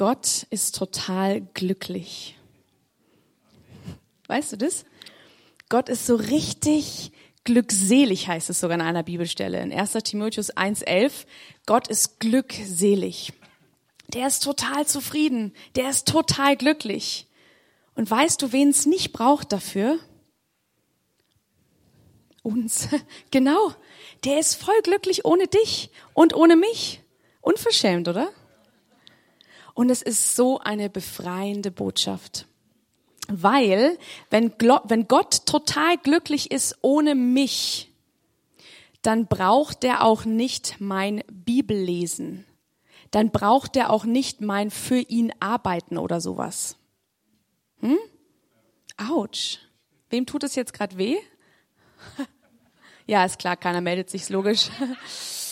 Gott ist total glücklich. Weißt du das? Gott ist so richtig glückselig, heißt es sogar an einer Bibelstelle. In 1 Timotheus 1,11. Gott ist glückselig. Der ist total zufrieden. Der ist total glücklich. Und weißt du, wen es nicht braucht dafür? Uns. Genau. Der ist voll glücklich ohne dich und ohne mich. Unverschämt, oder? Und es ist so eine befreiende Botschaft. Weil, wenn, wenn Gott total glücklich ist ohne mich, dann braucht er auch nicht mein Bibellesen. Dann braucht er auch nicht mein für ihn arbeiten oder sowas. Hm? Autsch. Wem tut es jetzt gerade weh? ja, ist klar, keiner meldet sich, logisch.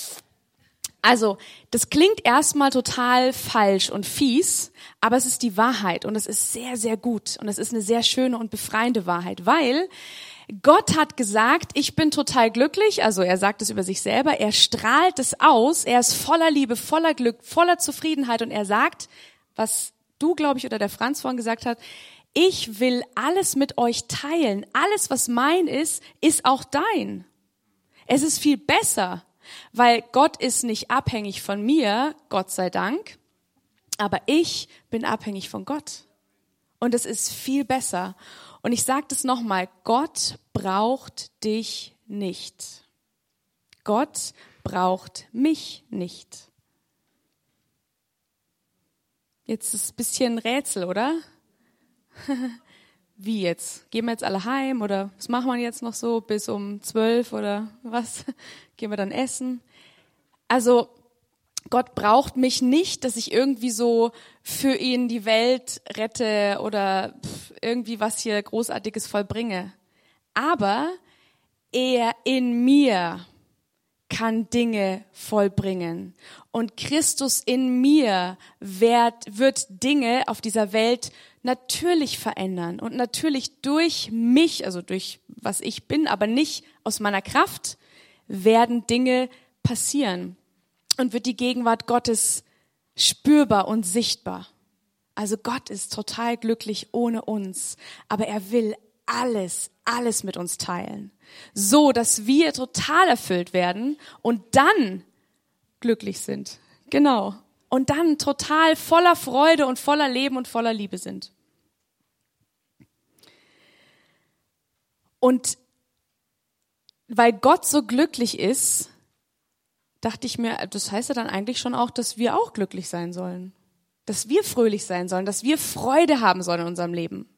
Also, das klingt erstmal total falsch und fies, aber es ist die Wahrheit und es ist sehr, sehr gut und es ist eine sehr schöne und befreiende Wahrheit, weil Gott hat gesagt, ich bin total glücklich, also er sagt es über sich selber, er strahlt es aus, er ist voller Liebe, voller Glück, voller Zufriedenheit und er sagt, was du, glaube ich, oder der Franz vorhin gesagt hat, ich will alles mit euch teilen, alles, was mein ist, ist auch dein. Es ist viel besser. Weil Gott ist nicht abhängig von mir, Gott sei Dank, aber ich bin abhängig von Gott. Und es ist viel besser. Und ich sage das nochmal, Gott braucht dich nicht. Gott braucht mich nicht. Jetzt ist es ein bisschen Rätsel, oder? wie jetzt? Gehen wir jetzt alle heim oder was machen wir jetzt noch so bis um zwölf oder was? Gehen wir dann essen? Also Gott braucht mich nicht, dass ich irgendwie so für ihn die Welt rette oder irgendwie was hier Großartiges vollbringe. Aber er in mir kann Dinge vollbringen. Und Christus in mir wird, wird Dinge auf dieser Welt natürlich verändern und natürlich durch mich, also durch was ich bin, aber nicht aus meiner Kraft, werden Dinge passieren und wird die Gegenwart Gottes spürbar und sichtbar. Also Gott ist total glücklich ohne uns, aber er will alles, alles mit uns teilen, so dass wir total erfüllt werden und dann glücklich sind. Genau und dann total voller Freude und voller Leben und voller Liebe sind. Und weil Gott so glücklich ist, dachte ich mir, das heißt ja dann eigentlich schon auch, dass wir auch glücklich sein sollen. Dass wir fröhlich sein sollen, dass wir Freude haben sollen in unserem Leben.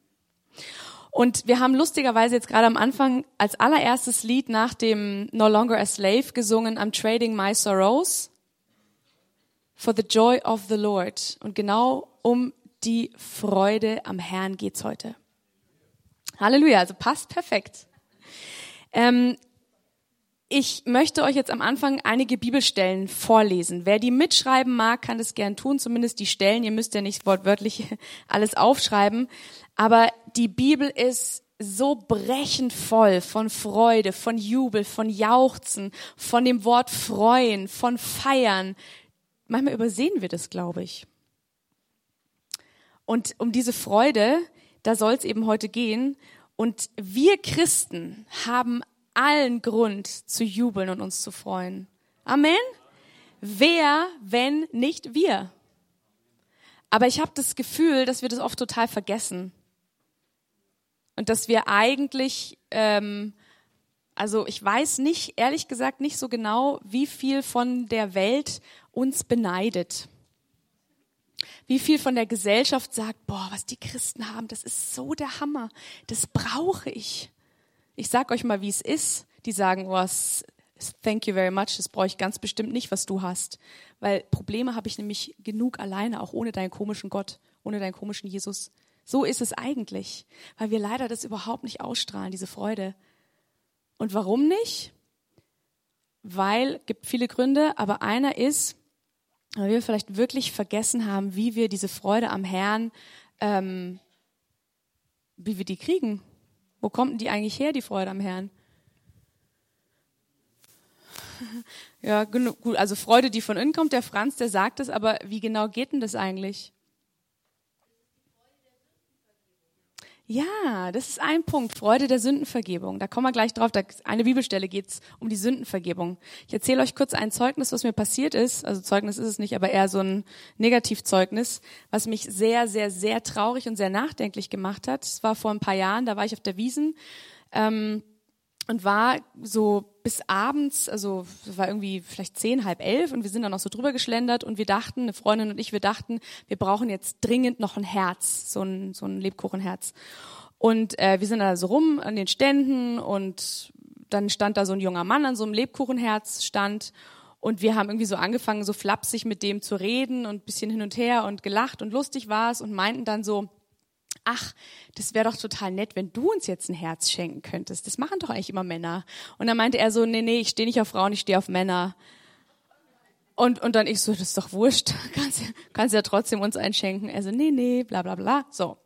Und wir haben lustigerweise jetzt gerade am Anfang als allererstes Lied nach dem No Longer a Slave gesungen am Trading My Sorrows for the joy of the Lord. Und genau um die Freude am Herrn geht's heute. Halleluja, also passt perfekt. Ähm, ich möchte euch jetzt am Anfang einige Bibelstellen vorlesen. Wer die mitschreiben mag, kann das gern tun, zumindest die Stellen. Ihr müsst ja nicht wortwörtlich alles aufschreiben. Aber die Bibel ist so brechend voll von Freude, von Jubel, von Jauchzen, von dem Wort freuen, von feiern, Manchmal übersehen wir das, glaube ich. Und um diese Freude, da soll es eben heute gehen. Und wir Christen haben allen Grund zu jubeln und uns zu freuen. Amen. Wer, wenn nicht wir? Aber ich habe das Gefühl, dass wir das oft total vergessen. Und dass wir eigentlich, ähm, also ich weiß nicht, ehrlich gesagt nicht so genau, wie viel von der Welt uns beneidet. Wie viel von der Gesellschaft sagt, boah, was die Christen haben, das ist so der Hammer, das brauche ich. Ich sag euch mal, wie es ist. Die sagen, oh, thank you very much, das brauche ich ganz bestimmt nicht, was du hast. Weil Probleme habe ich nämlich genug alleine, auch ohne deinen komischen Gott, ohne deinen komischen Jesus. So ist es eigentlich, weil wir leider das überhaupt nicht ausstrahlen, diese Freude. Und warum nicht? Weil, gibt viele Gründe, aber einer ist, weil wir vielleicht wirklich vergessen haben, wie wir diese Freude am Herrn, ähm, wie wir die kriegen. Wo kommt denn die eigentlich her, die Freude am Herrn? Ja, gut, also Freude, die von innen kommt, der Franz, der sagt es, aber wie genau geht denn das eigentlich? Ja, das ist ein Punkt. Freude der Sündenvergebung. Da kommen wir gleich drauf. Da eine Bibelstelle geht's um die Sündenvergebung. Ich erzähle euch kurz ein Zeugnis, was mir passiert ist. Also Zeugnis ist es nicht, aber eher so ein Negativzeugnis, was mich sehr, sehr, sehr traurig und sehr nachdenklich gemacht hat. Es war vor ein paar Jahren, da war ich auf der Wiesen. Ähm, und war so bis abends, also war irgendwie vielleicht zehn, halb elf und wir sind dann noch so drüber geschlendert und wir dachten, eine Freundin und ich, wir dachten, wir brauchen jetzt dringend noch ein Herz, so ein, so ein Lebkuchenherz. Und äh, wir sind da so rum an den Ständen und dann stand da so ein junger Mann an so einem Lebkuchenherz stand und wir haben irgendwie so angefangen, so flapsig mit dem zu reden und bisschen hin und her und gelacht und lustig war es und meinten dann so, ach, das wäre doch total nett, wenn du uns jetzt ein Herz schenken könntest. Das machen doch eigentlich immer Männer. Und dann meinte er so, nee, nee, ich stehe nicht auf Frauen, ich stehe auf Männer. Und, und dann ich so, das ist doch wurscht, kannst, kannst ja trotzdem uns einschenken. Er so, nee, nee, bla bla bla. So.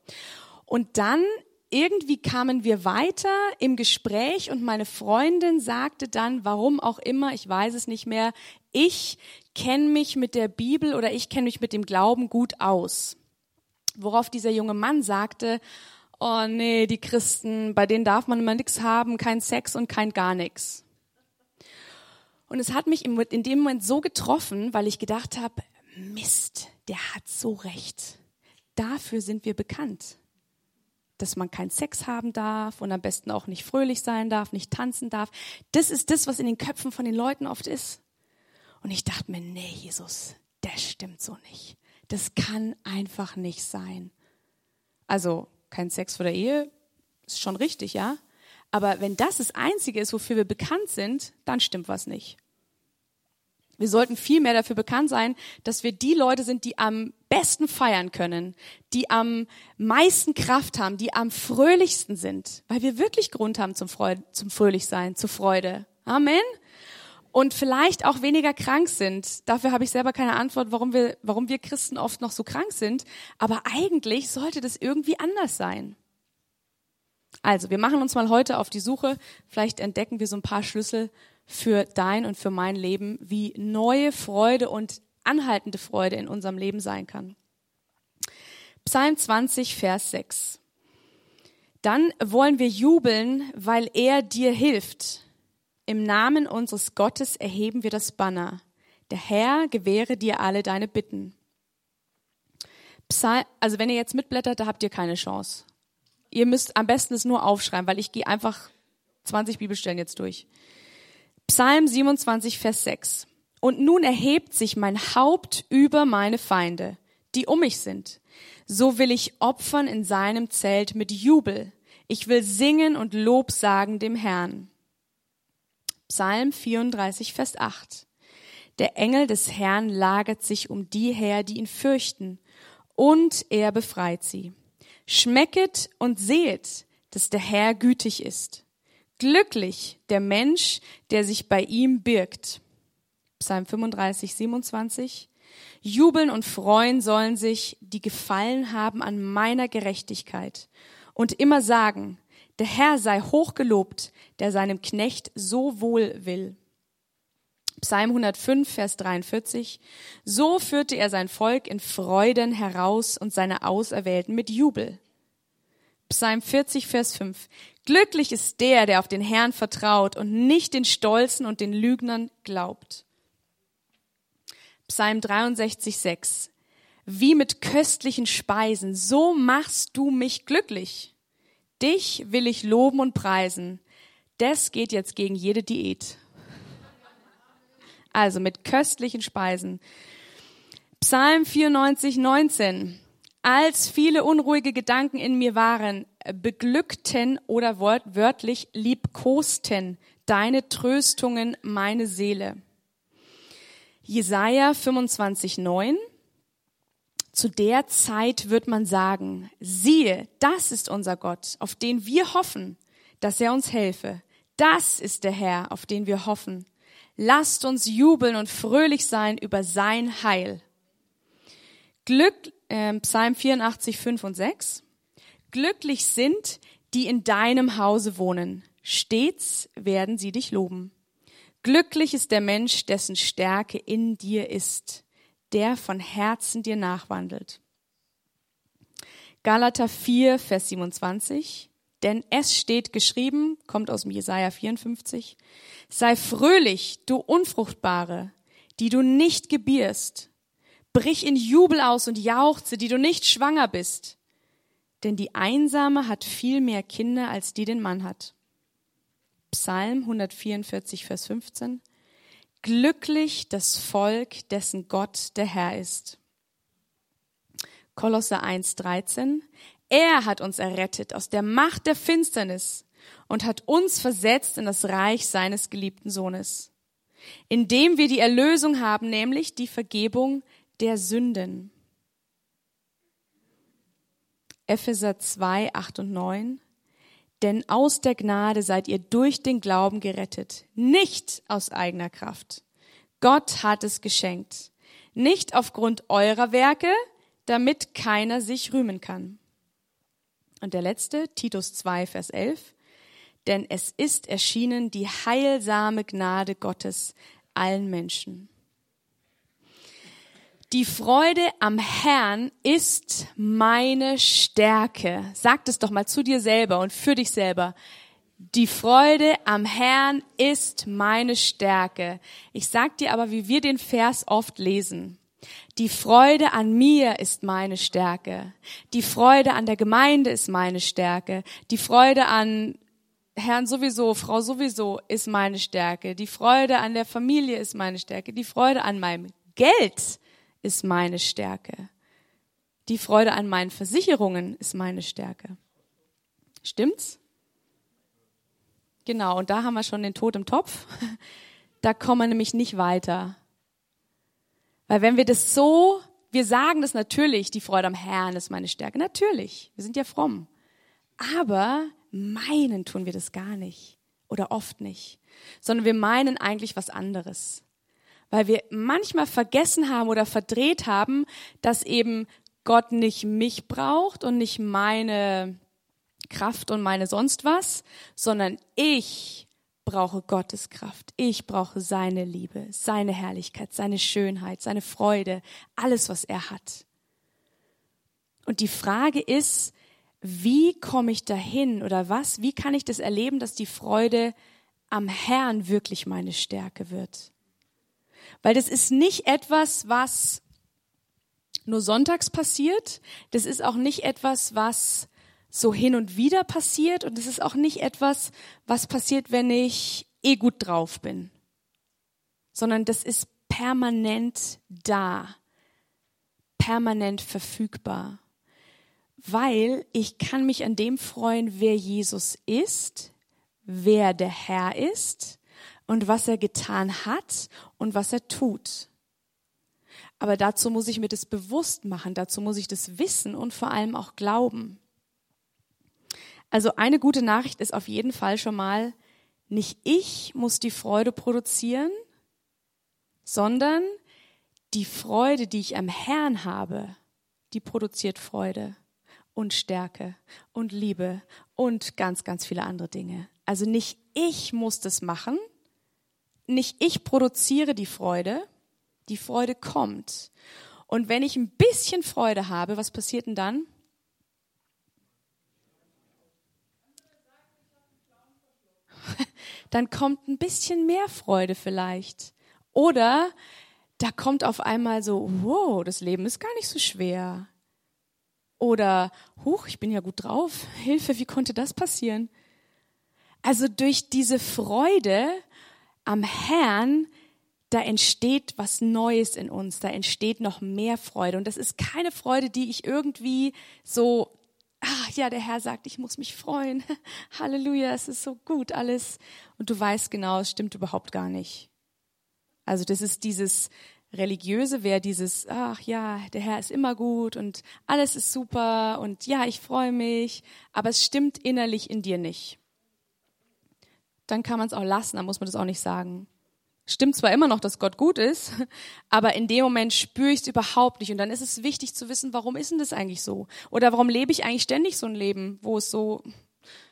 Und dann irgendwie kamen wir weiter im Gespräch und meine Freundin sagte dann, warum auch immer, ich weiß es nicht mehr, ich kenne mich mit der Bibel oder ich kenne mich mit dem Glauben gut aus worauf dieser junge Mann sagte, oh nee, die Christen, bei denen darf man immer nichts haben, kein Sex und kein gar nichts. Und es hat mich in dem Moment so getroffen, weil ich gedacht habe, Mist, der hat so recht. Dafür sind wir bekannt. Dass man keinen Sex haben darf und am besten auch nicht fröhlich sein darf, nicht tanzen darf. Das ist das, was in den Köpfen von den Leuten oft ist. Und ich dachte mir, nee, Jesus, das stimmt so nicht. Das kann einfach nicht sein. Also kein Sex vor der Ehe ist schon richtig, ja. Aber wenn das das Einzige ist, wofür wir bekannt sind, dann stimmt was nicht. Wir sollten viel mehr dafür bekannt sein, dass wir die Leute sind, die am besten feiern können, die am meisten Kraft haben, die am fröhlichsten sind, weil wir wirklich Grund haben zum, Freude, zum Fröhlichsein, zur Freude. Amen und vielleicht auch weniger krank sind. Dafür habe ich selber keine Antwort, warum wir, warum wir Christen oft noch so krank sind. Aber eigentlich sollte das irgendwie anders sein. Also, wir machen uns mal heute auf die Suche. Vielleicht entdecken wir so ein paar Schlüssel für dein und für mein Leben, wie neue Freude und anhaltende Freude in unserem Leben sein kann. Psalm 20, Vers 6. Dann wollen wir jubeln, weil er dir hilft. Im Namen unseres Gottes erheben wir das Banner. Der Herr gewähre dir alle deine Bitten. Psalm, also wenn ihr jetzt mitblättert, da habt ihr keine Chance. Ihr müsst am besten es nur aufschreiben, weil ich gehe einfach 20 Bibelstellen jetzt durch. Psalm 27, Vers 6. Und nun erhebt sich mein Haupt über meine Feinde, die um mich sind. So will ich opfern in seinem Zelt mit Jubel. Ich will singen und Lob sagen dem Herrn. Psalm 34, Vers 8. Der Engel des Herrn lagert sich um die her, die ihn fürchten, und er befreit sie. Schmecket und sehet, dass der Herr gütig ist. Glücklich der Mensch, der sich bei ihm birgt. Psalm 35, 27. Jubeln und freuen sollen sich, die gefallen haben an meiner Gerechtigkeit und immer sagen, der Herr sei hochgelobt, der seinem Knecht so wohl will. Psalm 105, Vers 43. So führte er sein Volk in Freuden heraus und seine Auserwählten mit Jubel. Psalm 40, Vers 5. Glücklich ist der, der auf den Herrn vertraut und nicht den Stolzen und den Lügnern glaubt. Psalm 63, 6. Wie mit köstlichen Speisen, so machst du mich glücklich. Dich will ich loben und preisen. Das geht jetzt gegen jede Diät. Also mit köstlichen Speisen. Psalm 94, 19. Als viele unruhige Gedanken in mir waren, beglückten oder wörtlich liebkosten deine Tröstungen meine Seele. Jesaja 25, 9. Zu der Zeit wird man sagen, siehe, das ist unser Gott, auf den wir hoffen, dass er uns helfe. Das ist der Herr, auf den wir hoffen. Lasst uns jubeln und fröhlich sein über sein Heil. Glück, äh, Psalm 84, 5 und 6. Glücklich sind, die in deinem Hause wohnen. Stets werden sie dich loben. Glücklich ist der Mensch, dessen Stärke in dir ist der von Herzen dir nachwandelt. Galater 4, Vers 27. Denn es steht geschrieben, kommt aus dem Jesaja 54, sei fröhlich, du Unfruchtbare, die du nicht gebierst. Brich in Jubel aus und jauchze, die du nicht schwanger bist. Denn die Einsame hat viel mehr Kinder, als die den Mann hat. Psalm 144, Vers 15. Glücklich das Volk, dessen Gott der Herr ist. Kolosser 1, 13. Er hat uns errettet aus der Macht der Finsternis und hat uns versetzt in das Reich seines geliebten Sohnes, indem wir die Erlösung haben, nämlich die Vergebung der Sünden. Epheser 2, 8 und 9. Denn aus der Gnade seid ihr durch den Glauben gerettet, nicht aus eigener Kraft. Gott hat es geschenkt, nicht aufgrund eurer Werke, damit keiner sich rühmen kann. Und der letzte, Titus 2, Vers 11. Denn es ist erschienen die heilsame Gnade Gottes allen Menschen. Die Freude am Herrn ist meine Stärke. Sag es doch mal zu dir selber und für dich selber. Die Freude am Herrn ist meine Stärke. Ich sag dir aber, wie wir den Vers oft lesen. Die Freude an mir ist meine Stärke. Die Freude an der Gemeinde ist meine Stärke. Die Freude an Herrn sowieso, Frau sowieso ist meine Stärke. Die Freude an der Familie ist meine Stärke. Die Freude an meinem Geld ist meine Stärke. Die Freude an meinen Versicherungen ist meine Stärke. Stimmt's? Genau, und da haben wir schon den Tod im Topf. Da kommen wir nämlich nicht weiter. Weil wenn wir das so, wir sagen das natürlich, die Freude am Herrn ist meine Stärke. Natürlich, wir sind ja fromm. Aber meinen tun wir das gar nicht oder oft nicht, sondern wir meinen eigentlich was anderes. Weil wir manchmal vergessen haben oder verdreht haben, dass eben Gott nicht mich braucht und nicht meine Kraft und meine sonst was, sondern ich brauche Gottes Kraft. Ich brauche seine Liebe, seine Herrlichkeit, seine Schönheit, seine Freude, alles, was er hat. Und die Frage ist, wie komme ich dahin oder was, wie kann ich das erleben, dass die Freude am Herrn wirklich meine Stärke wird? Weil das ist nicht etwas, was nur sonntags passiert. Das ist auch nicht etwas, was so hin und wieder passiert. Und es ist auch nicht etwas, was passiert, wenn ich eh gut drauf bin, sondern das ist permanent da, permanent verfügbar, weil ich kann mich an dem freuen, wer Jesus ist, wer der Herr ist und was er getan hat und was er tut. Aber dazu muss ich mir das bewusst machen, dazu muss ich das wissen und vor allem auch glauben. Also eine gute Nachricht ist auf jeden Fall schon mal, nicht ich muss die Freude produzieren, sondern die Freude, die ich am Herrn habe, die produziert Freude und Stärke und Liebe und ganz, ganz viele andere Dinge. Also nicht ich muss das machen, nicht ich produziere die Freude, die Freude kommt. Und wenn ich ein bisschen Freude habe, was passiert denn dann? dann kommt ein bisschen mehr Freude vielleicht. Oder da kommt auf einmal so, wow, das Leben ist gar nicht so schwer. Oder, huch, ich bin ja gut drauf. Hilfe, wie konnte das passieren? Also durch diese Freude am Herrn, da entsteht was Neues in uns, da entsteht noch mehr Freude. Und das ist keine Freude, die ich irgendwie so ach ja, der Herr sagt, ich muss mich freuen. Halleluja, es ist so gut alles. Und du weißt genau, es stimmt überhaupt gar nicht. Also das ist dieses religiöse, wäre dieses, ach ja, der Herr ist immer gut und alles ist super und ja, ich freue mich, aber es stimmt innerlich in dir nicht. Dann kann man es auch lassen, dann muss man das auch nicht sagen stimmt zwar immer noch, dass Gott gut ist, aber in dem Moment spüre ich es überhaupt nicht. Und dann ist es wichtig zu wissen, warum ist denn das eigentlich so? Oder warum lebe ich eigentlich ständig so ein Leben, wo es so,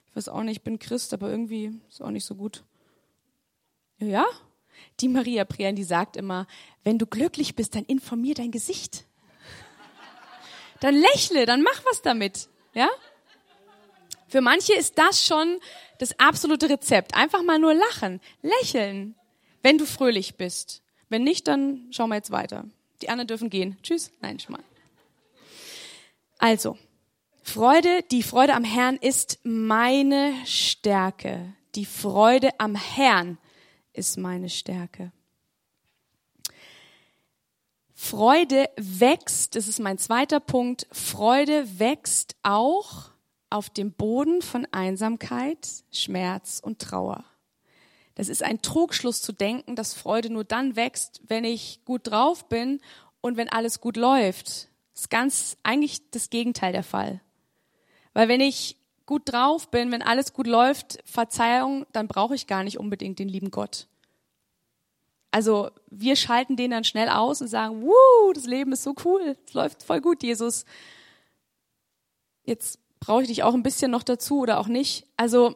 ich weiß auch nicht, ich bin Christ, aber irgendwie ist auch nicht so gut. Ja, die Maria Prien, die sagt immer, wenn du glücklich bist, dann informier dein Gesicht. Dann lächle, dann mach was damit, ja? Für manche ist das schon das absolute Rezept. Einfach mal nur lachen, lächeln, wenn du fröhlich bist. Wenn nicht, dann schauen wir jetzt weiter. Die anderen dürfen gehen. Tschüss. Nein, schon mal. Also, Freude, die Freude am Herrn ist meine Stärke. Die Freude am Herrn ist meine Stärke. Freude wächst, das ist mein zweiter Punkt, Freude wächst auch auf dem Boden von Einsamkeit, Schmerz und Trauer. Das ist ein Trugschluss zu denken, dass Freude nur dann wächst, wenn ich gut drauf bin und wenn alles gut läuft. Das ist ganz eigentlich das Gegenteil der Fall. Weil wenn ich gut drauf bin, wenn alles gut läuft, Verzeihung, dann brauche ich gar nicht unbedingt den lieben Gott. Also wir schalten den dann schnell aus und sagen, wuh, das Leben ist so cool, es läuft voll gut, Jesus. Jetzt brauche ich dich auch ein bisschen noch dazu oder auch nicht. Also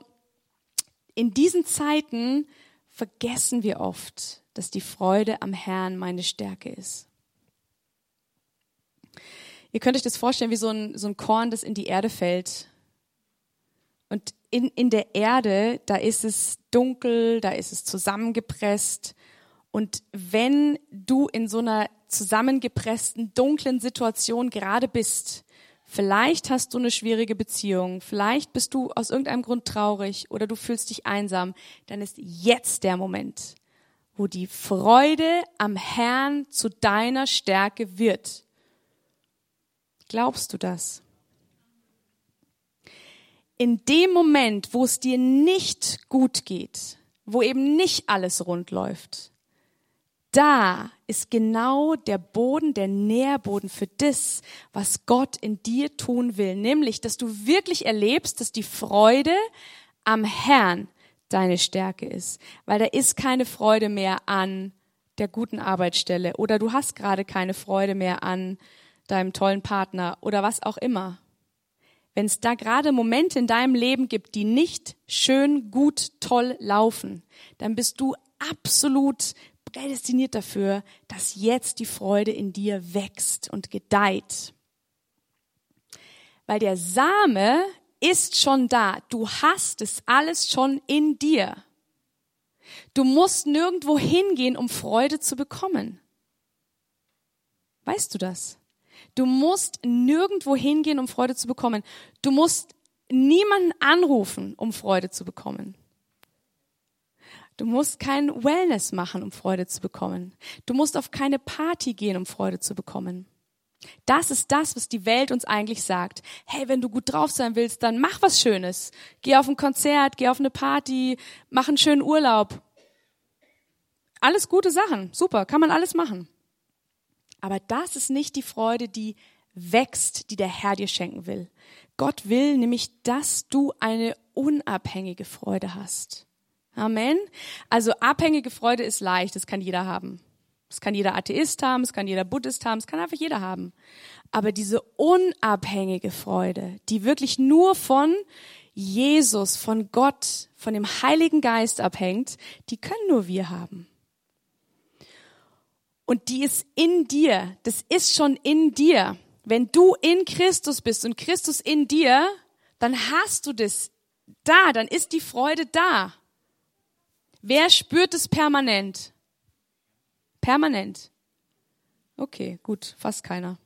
in diesen Zeiten vergessen wir oft, dass die Freude am Herrn meine Stärke ist. Ihr könnt euch das vorstellen wie so ein, so ein Korn, das in die Erde fällt. Und in, in der Erde, da ist es dunkel, da ist es zusammengepresst. Und wenn du in so einer zusammengepressten, dunklen Situation gerade bist, vielleicht hast du eine schwierige Beziehung, vielleicht bist du aus irgendeinem Grund traurig oder du fühlst dich einsam, dann ist jetzt der Moment, wo die Freude am Herrn zu deiner Stärke wird. Glaubst du das? In dem Moment, wo es dir nicht gut geht, wo eben nicht alles rund läuft, da ist genau der Boden, der Nährboden für das, was Gott in dir tun will. Nämlich, dass du wirklich erlebst, dass die Freude am Herrn deine Stärke ist. Weil da ist keine Freude mehr an der guten Arbeitsstelle oder du hast gerade keine Freude mehr an deinem tollen Partner oder was auch immer. Wenn es da gerade Momente in deinem Leben gibt, die nicht schön, gut, toll laufen, dann bist du absolut prädestiniert dafür, dass jetzt die Freude in dir wächst und gedeiht. Weil der Same ist schon da. Du hast es alles schon in dir. Du musst nirgendwo hingehen, um Freude zu bekommen. Weißt du das? Du musst nirgendwo hingehen, um Freude zu bekommen. Du musst niemanden anrufen, um Freude zu bekommen. Du musst kein Wellness machen, um Freude zu bekommen. Du musst auf keine Party gehen, um Freude zu bekommen. Das ist das, was die Welt uns eigentlich sagt. Hey, wenn du gut drauf sein willst, dann mach was Schönes. Geh auf ein Konzert, geh auf eine Party, mach einen schönen Urlaub. Alles gute Sachen. Super, kann man alles machen. Aber das ist nicht die Freude, die wächst, die der Herr dir schenken will. Gott will nämlich, dass du eine unabhängige Freude hast. Amen. Also abhängige Freude ist leicht, das kann jeder haben. Das kann jeder Atheist haben, das kann jeder Buddhist haben, das kann einfach jeder haben. Aber diese unabhängige Freude, die wirklich nur von Jesus, von Gott, von dem Heiligen Geist abhängt, die können nur wir haben. Und die ist in dir, das ist schon in dir. Wenn du in Christus bist und Christus in dir, dann hast du das da, dann ist die Freude da. Wer spürt es permanent? Permanent. Okay, gut, fast keiner.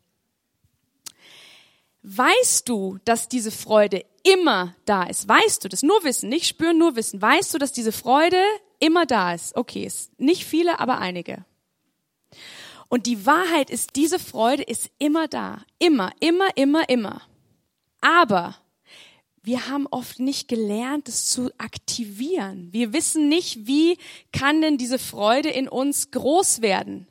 Weißt du, dass diese Freude immer da ist? Weißt du das? Nur wissen, nicht spüren, nur wissen. Weißt du, dass diese Freude immer da ist? Okay, ist nicht viele, aber einige. Und die Wahrheit ist, diese Freude ist immer da. Immer, immer, immer, immer. Aber wir haben oft nicht gelernt, es zu aktivieren. Wir wissen nicht, wie kann denn diese Freude in uns groß werden.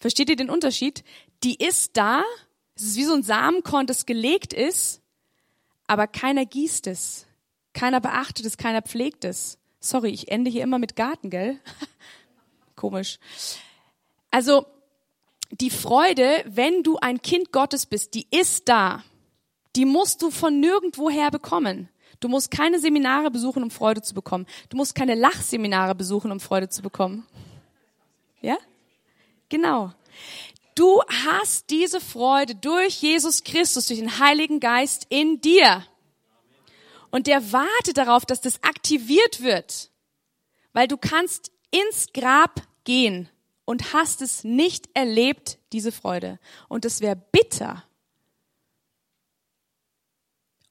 Versteht ihr den Unterschied? Die ist da, es ist wie so ein Samenkorn, das gelegt ist, aber keiner gießt es, keiner beachtet es, keiner pflegt es. Sorry, ich ende hier immer mit Garten, gell? Komisch. Also die Freude, wenn du ein Kind Gottes bist, die ist da die musst du von nirgendwoher bekommen. Du musst keine Seminare besuchen, um Freude zu bekommen. Du musst keine Lachseminare besuchen, um Freude zu bekommen. Ja? Genau. Du hast diese Freude durch Jesus Christus, durch den Heiligen Geist in dir. Und der wartet darauf, dass das aktiviert wird. Weil du kannst ins Grab gehen und hast es nicht erlebt, diese Freude. Und es wäre bitter.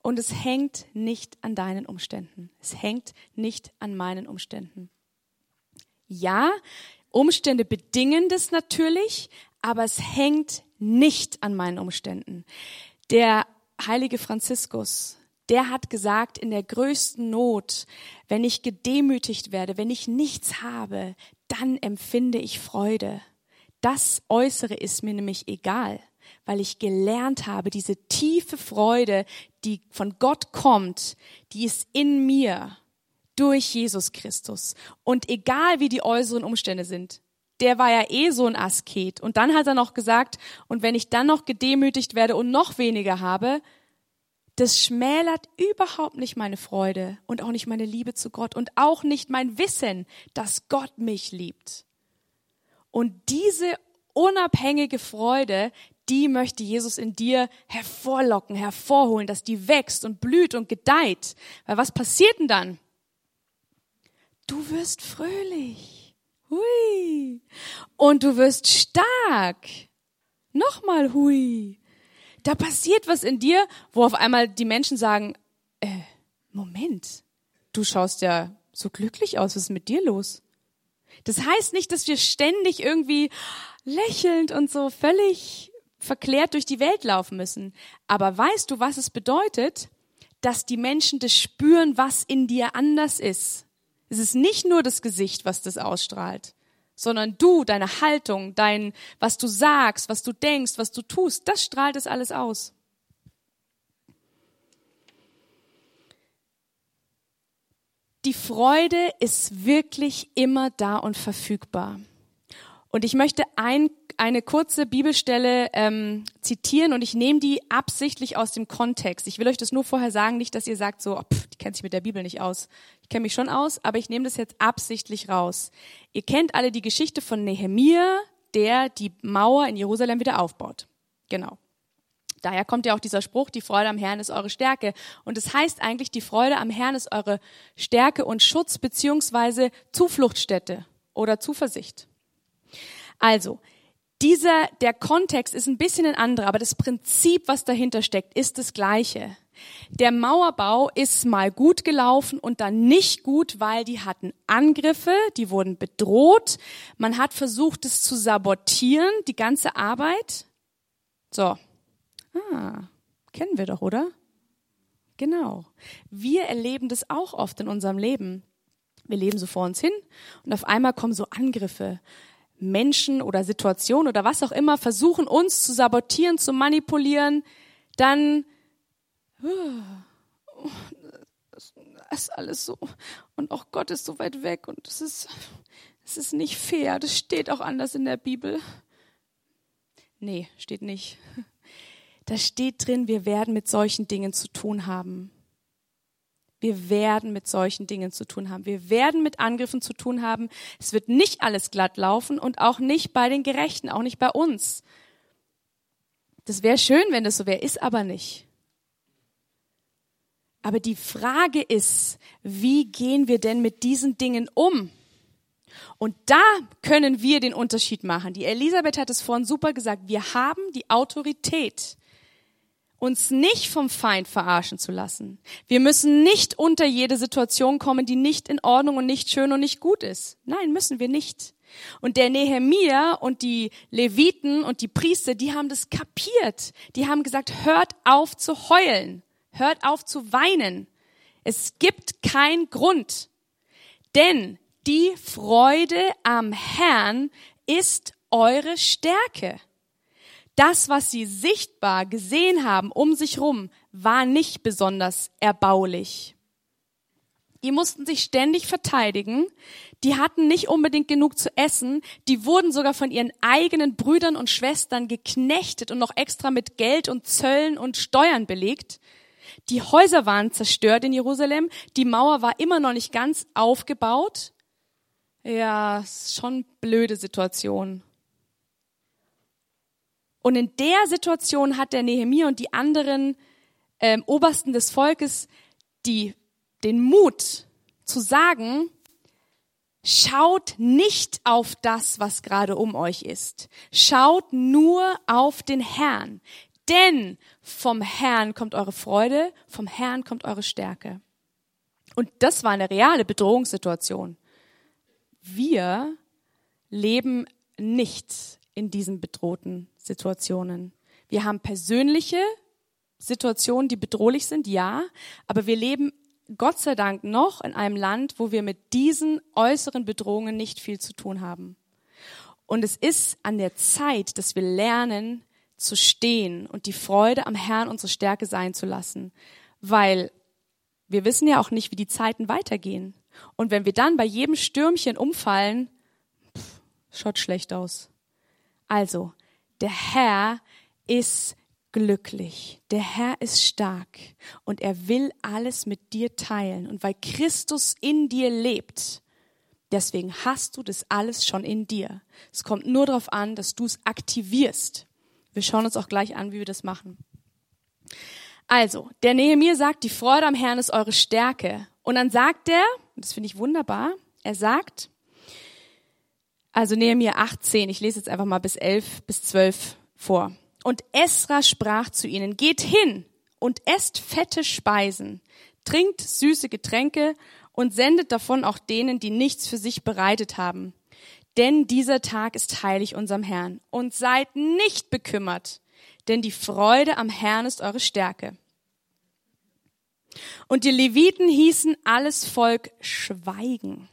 Und es hängt nicht an deinen Umständen. Es hängt nicht an meinen Umständen. Ja, Umstände bedingen das natürlich, aber es hängt nicht an meinen Umständen. Der heilige Franziskus, der hat gesagt, in der größten Not, wenn ich gedemütigt werde, wenn ich nichts habe, dann empfinde ich Freude. Das Äußere ist mir nämlich egal, weil ich gelernt habe, diese tiefe Freude, die von Gott kommt, die ist in mir durch Jesus Christus. Und egal wie die äußeren Umstände sind, der war ja eh so ein Asket. Und dann hat er noch gesagt, und wenn ich dann noch gedemütigt werde und noch weniger habe, das schmälert überhaupt nicht meine Freude und auch nicht meine Liebe zu Gott und auch nicht mein Wissen, dass Gott mich liebt. Und diese unabhängige Freude, die möchte Jesus in dir hervorlocken, hervorholen, dass die wächst und blüht und gedeiht. Weil was passiert denn dann? Du wirst fröhlich. Hui. Und du wirst stark. Nochmal hui. Da passiert was in dir, wo auf einmal die Menschen sagen, äh, Moment, du schaust ja so glücklich aus, was ist mit dir los? Das heißt nicht, dass wir ständig irgendwie lächelnd und so völlig verklärt durch die Welt laufen müssen. Aber weißt du, was es bedeutet? Dass die Menschen das spüren, was in dir anders ist. Es ist nicht nur das Gesicht, was das ausstrahlt, sondern du, deine Haltung, dein, was du sagst, was du denkst, was du tust, das strahlt es alles aus. Die Freude ist wirklich immer da und verfügbar. Und ich möchte ein, eine kurze Bibelstelle ähm, zitieren und ich nehme die absichtlich aus dem Kontext. Ich will euch das nur vorher sagen, nicht, dass ihr sagt so, oh, pff, die kennt sich mit der Bibel nicht aus. Ich kenne mich schon aus, aber ich nehme das jetzt absichtlich raus. Ihr kennt alle die Geschichte von Nehemia, der die Mauer in Jerusalem wieder aufbaut. Genau. Daher kommt ja auch dieser Spruch, die Freude am Herrn ist eure Stärke. Und es das heißt eigentlich, die Freude am Herrn ist eure Stärke und Schutz beziehungsweise Zufluchtsstätte oder Zuversicht. Also, dieser, der Kontext ist ein bisschen ein anderer, aber das Prinzip, was dahinter steckt, ist das gleiche. Der Mauerbau ist mal gut gelaufen und dann nicht gut, weil die hatten Angriffe, die wurden bedroht. Man hat versucht, es zu sabotieren, die ganze Arbeit. So. Ah, kennen wir doch, oder? Genau. Wir erleben das auch oft in unserem Leben. Wir leben so vor uns hin und auf einmal kommen so Angriffe. Menschen oder Situationen oder was auch immer versuchen uns zu sabotieren, zu manipulieren, dann das ist alles so und auch Gott ist so weit weg und es ist es ist nicht fair, das steht auch anders in der Bibel. Nee, steht nicht. Da steht drin, wir werden mit solchen Dingen zu tun haben. Wir werden mit solchen Dingen zu tun haben. Wir werden mit Angriffen zu tun haben. Es wird nicht alles glatt laufen und auch nicht bei den Gerechten, auch nicht bei uns. Das wäre schön, wenn das so wäre, ist aber nicht. Aber die Frage ist, wie gehen wir denn mit diesen Dingen um? Und da können wir den Unterschied machen. Die Elisabeth hat es vorhin super gesagt. Wir haben die Autorität uns nicht vom Feind verarschen zu lassen. Wir müssen nicht unter jede Situation kommen, die nicht in Ordnung und nicht schön und nicht gut ist. Nein, müssen wir nicht. Und der Nehemia und die Leviten und die Priester, die haben das kapiert. Die haben gesagt, hört auf zu heulen. Hört auf zu weinen. Es gibt keinen Grund. Denn die Freude am Herrn ist eure Stärke. Das, was sie sichtbar gesehen haben um sich rum, war nicht besonders erbaulich. Die mussten sich ständig verteidigen. Die hatten nicht unbedingt genug zu essen. Die wurden sogar von ihren eigenen Brüdern und Schwestern geknechtet und noch extra mit Geld und Zöllen und Steuern belegt. Die Häuser waren zerstört in Jerusalem. Die Mauer war immer noch nicht ganz aufgebaut. Ja, schon blöde Situation. Und in der Situation hat der Nehemiah und die anderen ähm, Obersten des Volkes die, den Mut zu sagen, schaut nicht auf das, was gerade um euch ist. Schaut nur auf den Herrn. Denn vom Herrn kommt eure Freude, vom Herrn kommt eure Stärke. Und das war eine reale Bedrohungssituation. Wir leben nicht in diesen bedrohten Situationen. Wir haben persönliche Situationen, die bedrohlich sind, ja, aber wir leben Gott sei Dank noch in einem Land, wo wir mit diesen äußeren Bedrohungen nicht viel zu tun haben. Und es ist an der Zeit, dass wir lernen zu stehen und die Freude am Herrn unsere Stärke sein zu lassen, weil wir wissen ja auch nicht, wie die Zeiten weitergehen. Und wenn wir dann bei jedem Stürmchen umfallen, pff, schaut schlecht aus. Also, der Herr ist glücklich. Der Herr ist stark und er will alles mit dir teilen. Und weil Christus in dir lebt, deswegen hast du das alles schon in dir. Es kommt nur darauf an, dass du es aktivierst. Wir schauen uns auch gleich an, wie wir das machen. Also, der Nehemiah sagt, die Freude am Herrn ist eure Stärke. Und dann sagt er, das finde ich wunderbar, er sagt, also Nehemiah 18, ich lese jetzt einfach mal bis 11 bis 12 vor. Und Esra sprach zu ihnen, geht hin und esst fette Speisen, trinkt süße Getränke und sendet davon auch denen, die nichts für sich bereitet haben. Denn dieser Tag ist heilig unserem Herrn. Und seid nicht bekümmert, denn die Freude am Herrn ist eure Stärke. Und die Leviten hießen alles Volk schweigen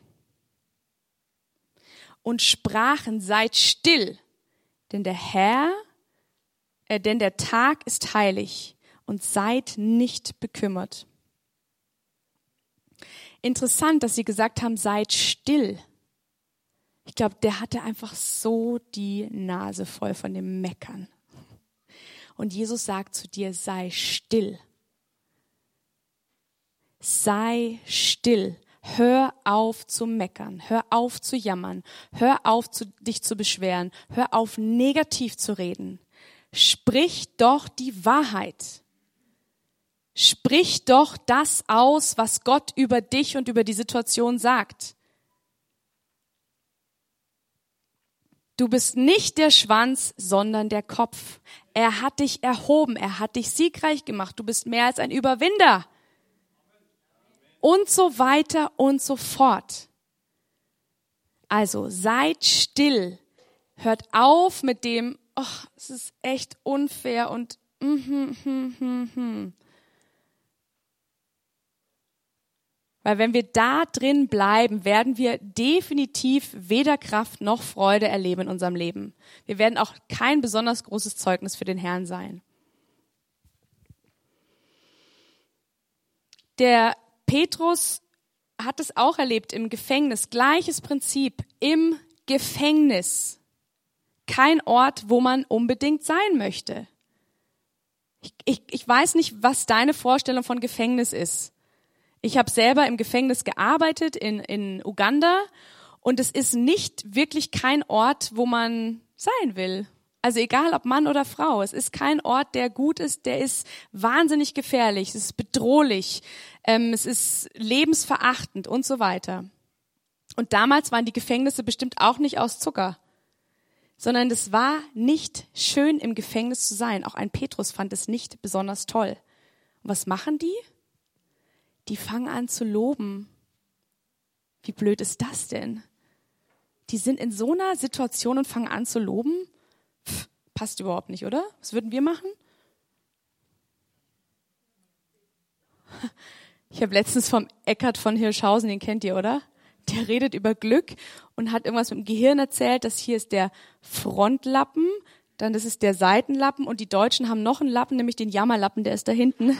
und sprachen, seid still, denn der Herr, äh, denn der Tag ist heilig und seid nicht bekümmert. Interessant, dass sie gesagt haben, seid still. Ich glaube, der hatte einfach so die Nase voll von dem Meckern. Und Jesus sagt zu dir, sei still. Sei still. Hör auf zu meckern, hör auf zu jammern, hör auf zu, dich zu beschweren, hör auf negativ zu reden. Sprich doch die Wahrheit. Sprich doch das aus, was Gott über dich und über die Situation sagt. Du bist nicht der Schwanz, sondern der Kopf. Er hat dich erhoben, er hat dich siegreich gemacht. Du bist mehr als ein Überwinder und so weiter und so fort. Also seid still, hört auf mit dem, ach, es ist echt unfair und mm, hm, hm, hm. Weil wenn wir da drin bleiben, werden wir definitiv weder Kraft noch Freude erleben in unserem Leben. Wir werden auch kein besonders großes Zeugnis für den Herrn sein. Der Petrus hat es auch erlebt im Gefängnis. Gleiches Prinzip. Im Gefängnis. Kein Ort, wo man unbedingt sein möchte. Ich, ich, ich weiß nicht, was deine Vorstellung von Gefängnis ist. Ich habe selber im Gefängnis gearbeitet in, in Uganda und es ist nicht wirklich kein Ort, wo man sein will. Also egal ob Mann oder Frau, es ist kein Ort, der gut ist, der ist wahnsinnig gefährlich, es ist bedrohlich, ähm, es ist lebensverachtend und so weiter. Und damals waren die Gefängnisse bestimmt auch nicht aus Zucker, sondern es war nicht schön im Gefängnis zu sein. Auch ein Petrus fand es nicht besonders toll. Und was machen die? Die fangen an zu loben. Wie blöd ist das denn? Die sind in so einer Situation und fangen an zu loben Pff, passt überhaupt nicht, oder? Was würden wir machen? Ich habe letztens vom Eckart von Hirschhausen, den kennt ihr, oder? Der redet über Glück und hat irgendwas mit dem Gehirn erzählt, dass hier ist der Frontlappen, dann das ist der Seitenlappen und die Deutschen haben noch einen Lappen, nämlich den Jammerlappen, der ist da hinten.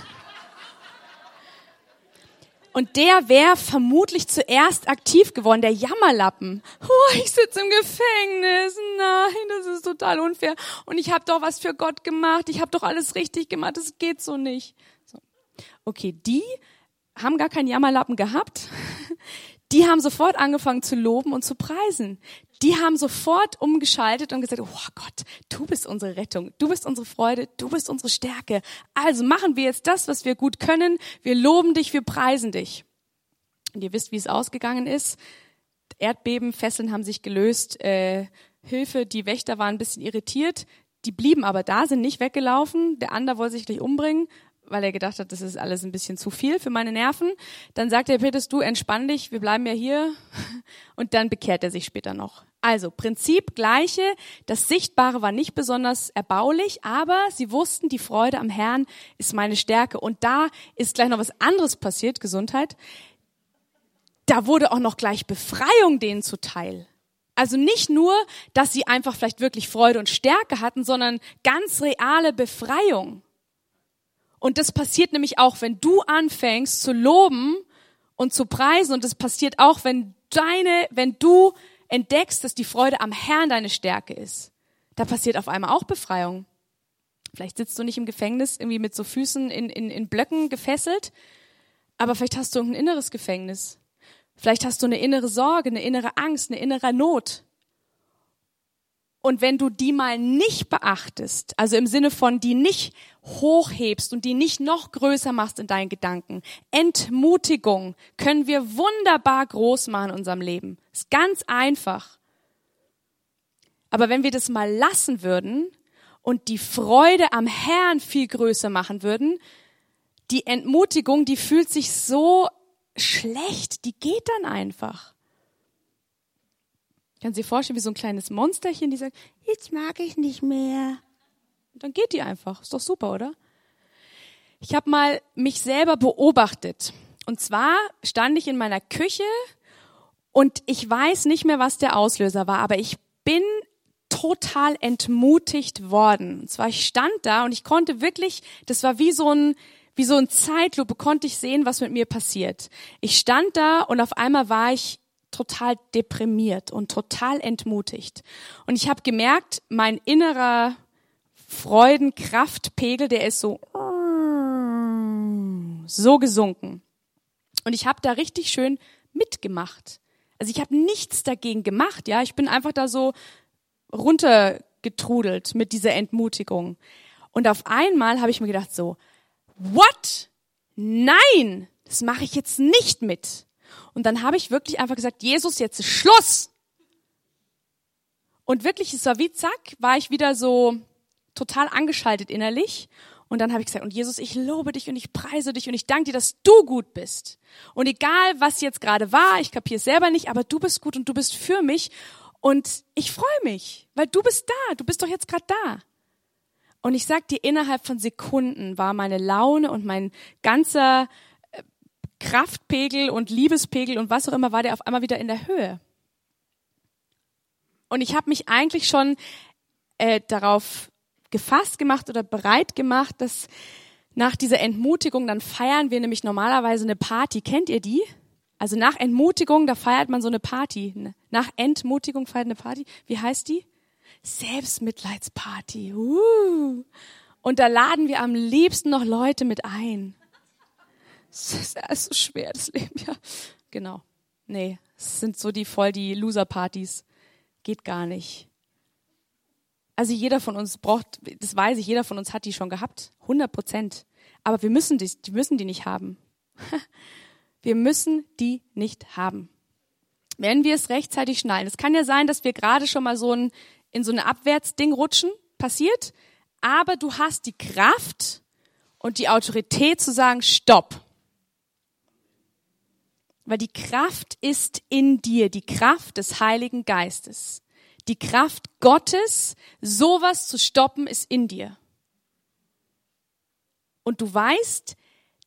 Und der wäre vermutlich zuerst aktiv geworden, der Jammerlappen. Oh, ich sitze im Gefängnis. Nein, das ist total unfair. Und ich habe doch was für Gott gemacht. Ich habe doch alles richtig gemacht. Das geht so nicht. So. Okay, die haben gar keinen Jammerlappen gehabt. die haben sofort angefangen zu loben und zu preisen. Die haben sofort umgeschaltet und gesagt, oh Gott, du bist unsere Rettung, du bist unsere Freude, du bist unsere Stärke. Also machen wir jetzt das, was wir gut können. Wir loben dich, wir preisen dich. Und ihr wisst, wie es ausgegangen ist. Erdbebenfesseln haben sich gelöst. Äh, Hilfe, die Wächter waren ein bisschen irritiert. Die blieben aber da, sind nicht weggelaufen. Der andere wollte sich gleich umbringen, weil er gedacht hat, das ist alles ein bisschen zu viel für meine Nerven. Dann sagt der Petrus, du entspann dich, wir bleiben ja hier. Und dann bekehrt er sich später noch. Also, Prinzip gleiche. Das Sichtbare war nicht besonders erbaulich, aber sie wussten, die Freude am Herrn ist meine Stärke. Und da ist gleich noch was anderes passiert, Gesundheit. Da wurde auch noch gleich Befreiung denen zuteil. Also nicht nur, dass sie einfach vielleicht wirklich Freude und Stärke hatten, sondern ganz reale Befreiung. Und das passiert nämlich auch, wenn du anfängst zu loben und zu preisen. Und das passiert auch, wenn deine, wenn du entdeckst, dass die Freude am Herrn deine Stärke ist. Da passiert auf einmal auch Befreiung. Vielleicht sitzt du nicht im Gefängnis irgendwie mit so Füßen in, in, in Blöcken gefesselt, aber vielleicht hast du ein inneres Gefängnis. Vielleicht hast du eine innere Sorge, eine innere Angst, eine innere Not. Und wenn du die mal nicht beachtest, also im Sinne von die nicht hochhebst und die nicht noch größer machst in deinen Gedanken, Entmutigung können wir wunderbar groß machen in unserem Leben. Ist ganz einfach. Aber wenn wir das mal lassen würden und die Freude am Herrn viel größer machen würden, die Entmutigung, die fühlt sich so schlecht, die geht dann einfach. Kann Sie vorstellen, wie so ein kleines Monsterchen, die sagt, jetzt mag ich nicht mehr. Dann geht die einfach. Ist doch super, oder? Ich habe mal mich selber beobachtet. Und zwar stand ich in meiner Küche und ich weiß nicht mehr, was der Auslöser war, aber ich bin total entmutigt worden. Und zwar, ich stand da und ich konnte wirklich, das war wie so ein, wie so ein Zeitlupe, konnte ich sehen, was mit mir passiert. Ich stand da und auf einmal war ich total deprimiert und total entmutigt. Und ich habe gemerkt, mein innerer Freudenkraftpegel, der ist so so gesunken. Und ich habe da richtig schön mitgemacht. Also ich habe nichts dagegen gemacht, ja, ich bin einfach da so runtergetrudelt mit dieser Entmutigung. Und auf einmal habe ich mir gedacht so, what? Nein, das mache ich jetzt nicht mit. Und dann habe ich wirklich einfach gesagt, Jesus, jetzt ist Schluss. Und wirklich, es war wie zack, war ich wieder so total angeschaltet innerlich. Und dann habe ich gesagt, und Jesus, ich lobe dich und ich preise dich und ich danke dir, dass du gut bist. Und egal, was jetzt gerade war, ich kapiere es selber nicht, aber du bist gut und du bist für mich. Und ich freue mich, weil du bist da, du bist doch jetzt gerade da. Und ich sag dir, innerhalb von Sekunden war meine Laune und mein ganzer Kraftpegel und Liebespegel und was auch immer war der auf einmal wieder in der Höhe. Und ich habe mich eigentlich schon äh, darauf gefasst gemacht oder bereit gemacht, dass nach dieser Entmutigung, dann feiern wir nämlich normalerweise eine Party. Kennt ihr die? Also nach Entmutigung, da feiert man so eine Party. Nach Entmutigung feiert eine Party. Wie heißt die? Selbstmitleidsparty. Uh. Und da laden wir am liebsten noch Leute mit ein. Es ist so schwer, das Leben, ja. Genau. Nee, es sind so die voll die Loser-Partys. Geht gar nicht. Also jeder von uns braucht, das weiß ich, jeder von uns hat die schon gehabt. 100 Prozent. Aber wir müssen die, die müssen die nicht haben. Wir müssen die nicht haben. Wenn wir es rechtzeitig schnallen. Es kann ja sein, dass wir gerade schon mal so ein, in so eine Abwärtsding rutschen. Passiert. Aber du hast die Kraft und die Autorität zu sagen, stopp. Weil die Kraft ist in dir, die Kraft des Heiligen Geistes. Die Kraft Gottes, sowas zu stoppen, ist in dir. Und du weißt,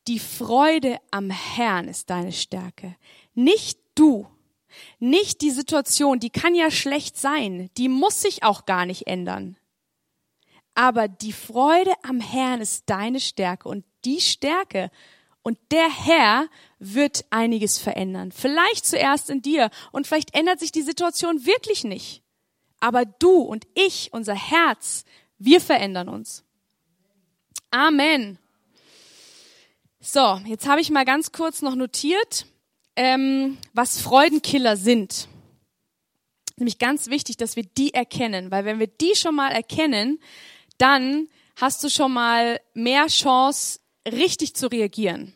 die Freude am Herrn ist deine Stärke. Nicht du. Nicht die Situation, die kann ja schlecht sein, die muss sich auch gar nicht ändern. Aber die Freude am Herrn ist deine Stärke und die Stärke und der Herr wird einiges verändern. Vielleicht zuerst in dir und vielleicht ändert sich die Situation wirklich nicht. Aber du und ich, unser Herz, wir verändern uns. Amen. So, jetzt habe ich mal ganz kurz noch notiert. ähm, was Freudenkiller sind. Nämlich ganz wichtig, dass wir die erkennen, weil wenn wir die schon mal erkennen, dann hast du schon mal mehr Chance, richtig zu reagieren.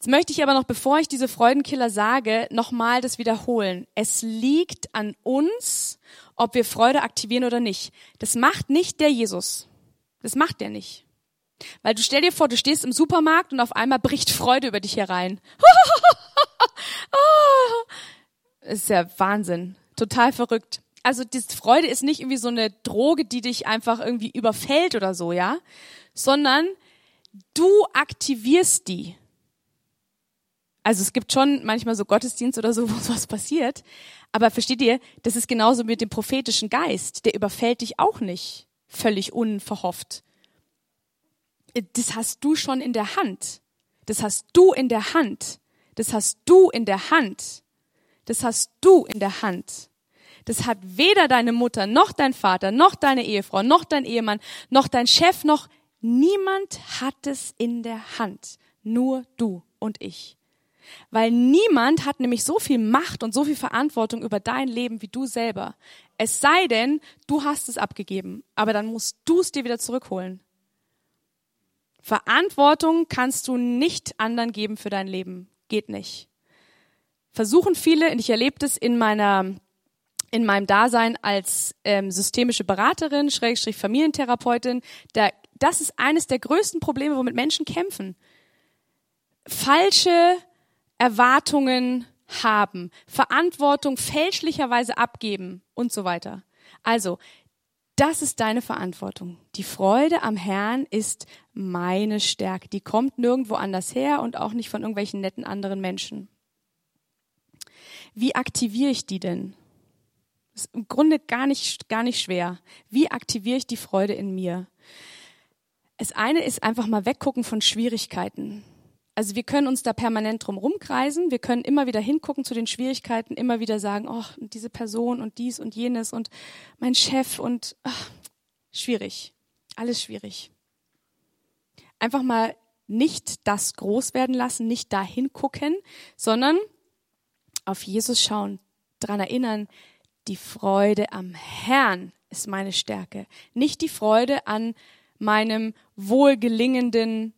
Jetzt möchte ich aber noch, bevor ich diese Freudenkiller sage, nochmal das wiederholen. Es liegt an uns, ob wir Freude aktivieren oder nicht. Das macht nicht der Jesus. Das macht der nicht. Weil du stell dir vor, du stehst im Supermarkt und auf einmal bricht Freude über dich herein. Das ist ja Wahnsinn. Total verrückt. Also die Freude ist nicht irgendwie so eine Droge, die dich einfach irgendwie überfällt oder so, ja? Sondern du aktivierst die. Also es gibt schon manchmal so Gottesdienst oder so, wo sowas passiert. Aber versteht ihr, das ist genauso mit dem prophetischen Geist. Der überfällt dich auch nicht völlig unverhofft. Das hast du schon in der Hand. Das hast du in der Hand. Das hast du in der Hand. Das hast du in der Hand. Das hat weder deine Mutter, noch dein Vater, noch deine Ehefrau, noch dein Ehemann, noch dein Chef, noch niemand hat es in der Hand. Nur du und ich. Weil niemand hat nämlich so viel Macht und so viel Verantwortung über dein Leben wie du selber. Es sei denn, du hast es abgegeben, aber dann musst du es dir wieder zurückholen. Verantwortung kannst du nicht anderen geben für dein Leben. Geht nicht. Versuchen viele, und ich erlebe das in meiner in meinem Dasein als ähm, systemische Beraterin, Schrägstrich Familientherapeutin, da, das ist eines der größten Probleme, womit Menschen kämpfen. Falsche Erwartungen haben, Verantwortung fälschlicherweise abgeben und so weiter. Also, das ist deine Verantwortung. Die Freude am Herrn ist meine Stärke. Die kommt nirgendwo anders her und auch nicht von irgendwelchen netten anderen Menschen. Wie aktiviere ich die denn? Das ist im Grunde gar nicht, gar nicht schwer. Wie aktiviere ich die Freude in mir? Das eine ist einfach mal weggucken von Schwierigkeiten. Also wir können uns da permanent drum rumkreisen, wir können immer wieder hingucken zu den Schwierigkeiten, immer wieder sagen, oh, diese Person und dies und jenes und mein Chef und ach, schwierig, alles schwierig. Einfach mal nicht das groß werden lassen, nicht da hingucken, sondern auf Jesus schauen, daran erinnern, die Freude am Herrn ist meine Stärke, nicht die Freude an meinem wohlgelingenden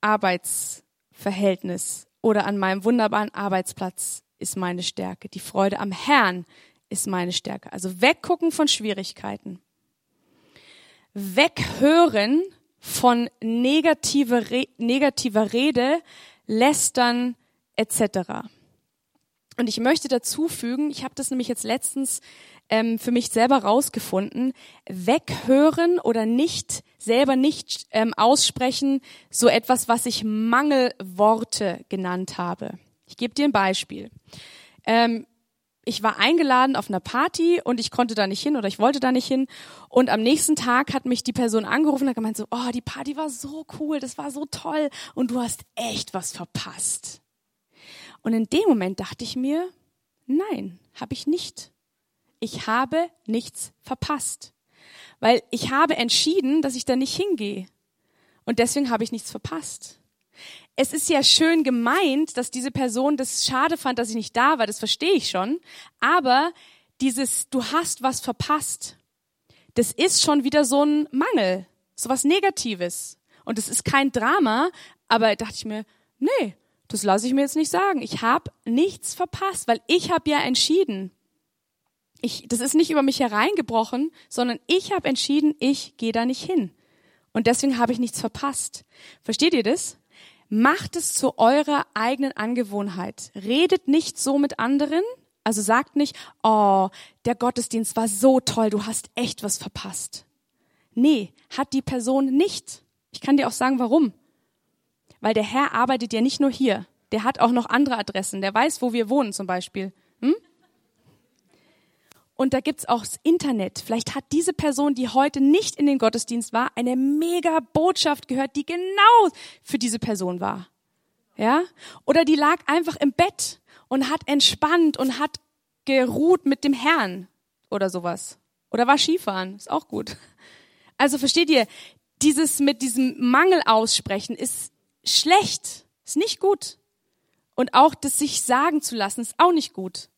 Arbeits Verhältnis oder an meinem wunderbaren Arbeitsplatz ist meine Stärke. Die Freude am Herrn ist meine Stärke. Also weggucken von Schwierigkeiten. Weghören von negativer, negativer Rede, Lästern etc. Und ich möchte dazu fügen, ich habe das nämlich jetzt letztens ähm, für mich selber rausgefunden, weghören oder nicht, selber nicht ähm, aussprechen, so etwas, was ich Mangelworte genannt habe. Ich gebe dir ein Beispiel. Ähm, ich war eingeladen auf einer Party und ich konnte da nicht hin oder ich wollte da nicht hin. Und am nächsten Tag hat mich die Person angerufen und hat gemeint so, oh, die Party war so cool, das war so toll und du hast echt was verpasst. Und in dem Moment dachte ich mir, nein, habe ich nicht ich habe nichts verpasst. Weil ich habe entschieden, dass ich da nicht hingehe. Und deswegen habe ich nichts verpasst. Es ist ja schön gemeint, dass diese Person das schade fand, dass ich nicht da war, das verstehe ich schon. Aber dieses, du hast was verpasst, das ist schon wieder so ein Mangel, so was Negatives. Und es ist kein Drama, aber dachte ich mir, nee, das lasse ich mir jetzt nicht sagen. Ich habe nichts verpasst, weil ich habe ja entschieden ich, das ist nicht über mich hereingebrochen, sondern ich habe entschieden, ich gehe da nicht hin. Und deswegen habe ich nichts verpasst. Versteht ihr das? Macht es zu eurer eigenen Angewohnheit. Redet nicht so mit anderen. Also sagt nicht, oh, der Gottesdienst war so toll, du hast echt was verpasst. Nee, hat die Person nicht. Ich kann dir auch sagen, warum. Weil der Herr arbeitet ja nicht nur hier. Der hat auch noch andere Adressen. Der weiß, wo wir wohnen zum Beispiel. Hm? Und da gibt's auch das Internet. Vielleicht hat diese Person, die heute nicht in den Gottesdienst war, eine mega Botschaft gehört, die genau für diese Person war. Ja? Oder die lag einfach im Bett und hat entspannt und hat geruht mit dem Herrn oder sowas. Oder war Skifahren, ist auch gut. Also versteht ihr, dieses mit diesem Mangel aussprechen ist schlecht, ist nicht gut. Und auch das sich sagen zu lassen, ist auch nicht gut.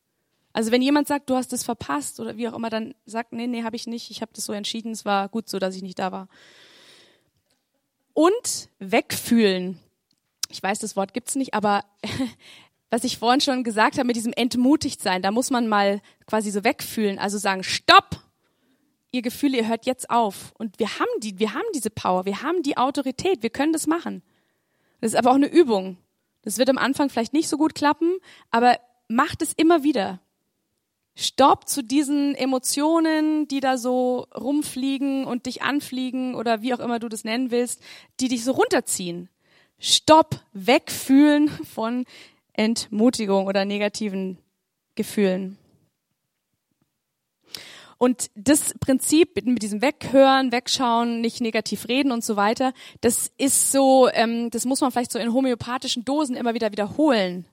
Also wenn jemand sagt, du hast das verpasst oder wie auch immer, dann sagt, nee, nee, habe ich nicht. Ich habe das so entschieden. Es war gut so, dass ich nicht da war. Und wegfühlen. Ich weiß, das Wort gibt's nicht, aber was ich vorhin schon gesagt habe mit diesem entmutigt sein, da muss man mal quasi so wegfühlen, also sagen, stopp! Ihr Gefühle, ihr hört jetzt auf. Und wir haben die, wir haben diese Power, wir haben die Autorität, wir können das machen. Das ist aber auch eine Übung. Das wird am Anfang vielleicht nicht so gut klappen, aber macht es immer wieder. Stopp zu diesen Emotionen, die da so rumfliegen und dich anfliegen oder wie auch immer du das nennen willst, die dich so runterziehen. Stopp, wegfühlen von Entmutigung oder negativen Gefühlen. Und das Prinzip mit diesem Weghören, Wegschauen, nicht negativ reden und so weiter, das ist so, ähm, das muss man vielleicht so in homöopathischen Dosen immer wieder wiederholen.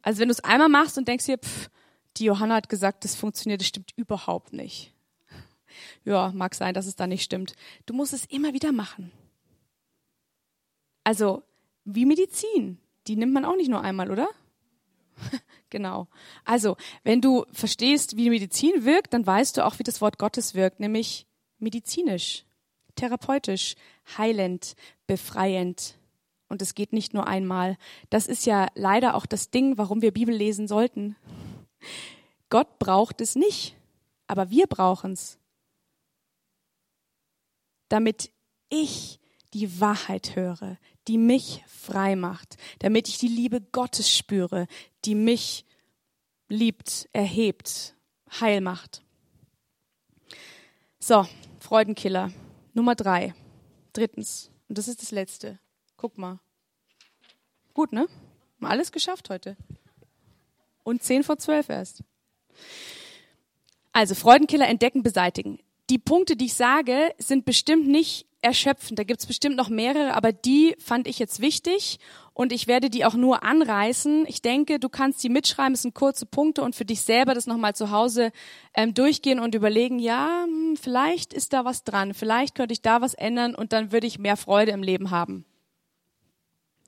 Also wenn du es einmal machst und denkst dir, pff, die Johanna hat gesagt, das funktioniert, das stimmt überhaupt nicht. Ja, mag sein, dass es da nicht stimmt. Du musst es immer wieder machen. Also wie Medizin die nimmt man auch nicht nur einmal, oder? genau. Also, wenn du verstehst, wie Medizin wirkt, dann weißt du auch, wie das Wort Gottes wirkt, nämlich medizinisch, therapeutisch, heilend, befreiend. Und es geht nicht nur einmal. Das ist ja leider auch das Ding, warum wir Bibel lesen sollten. Gott braucht es nicht, aber wir brauchen es. Damit ich die Wahrheit höre, die mich frei macht, damit ich die Liebe Gottes spüre, die mich liebt, erhebt, heil macht. So, Freudenkiller. Nummer drei. Drittens. Und das ist das letzte. Guck mal. Gut, ne? Alles geschafft heute. Und zehn vor zwölf erst. Also, Freudenkiller entdecken, beseitigen. Die Punkte, die ich sage, sind bestimmt nicht erschöpfend. Da gibt's bestimmt noch mehrere, aber die fand ich jetzt wichtig und ich werde die auch nur anreißen. Ich denke, du kannst die mitschreiben, es sind kurze Punkte und für dich selber das nochmal zu Hause ähm, durchgehen und überlegen, ja, hm, vielleicht ist da was dran, vielleicht könnte ich da was ändern und dann würde ich mehr Freude im Leben haben.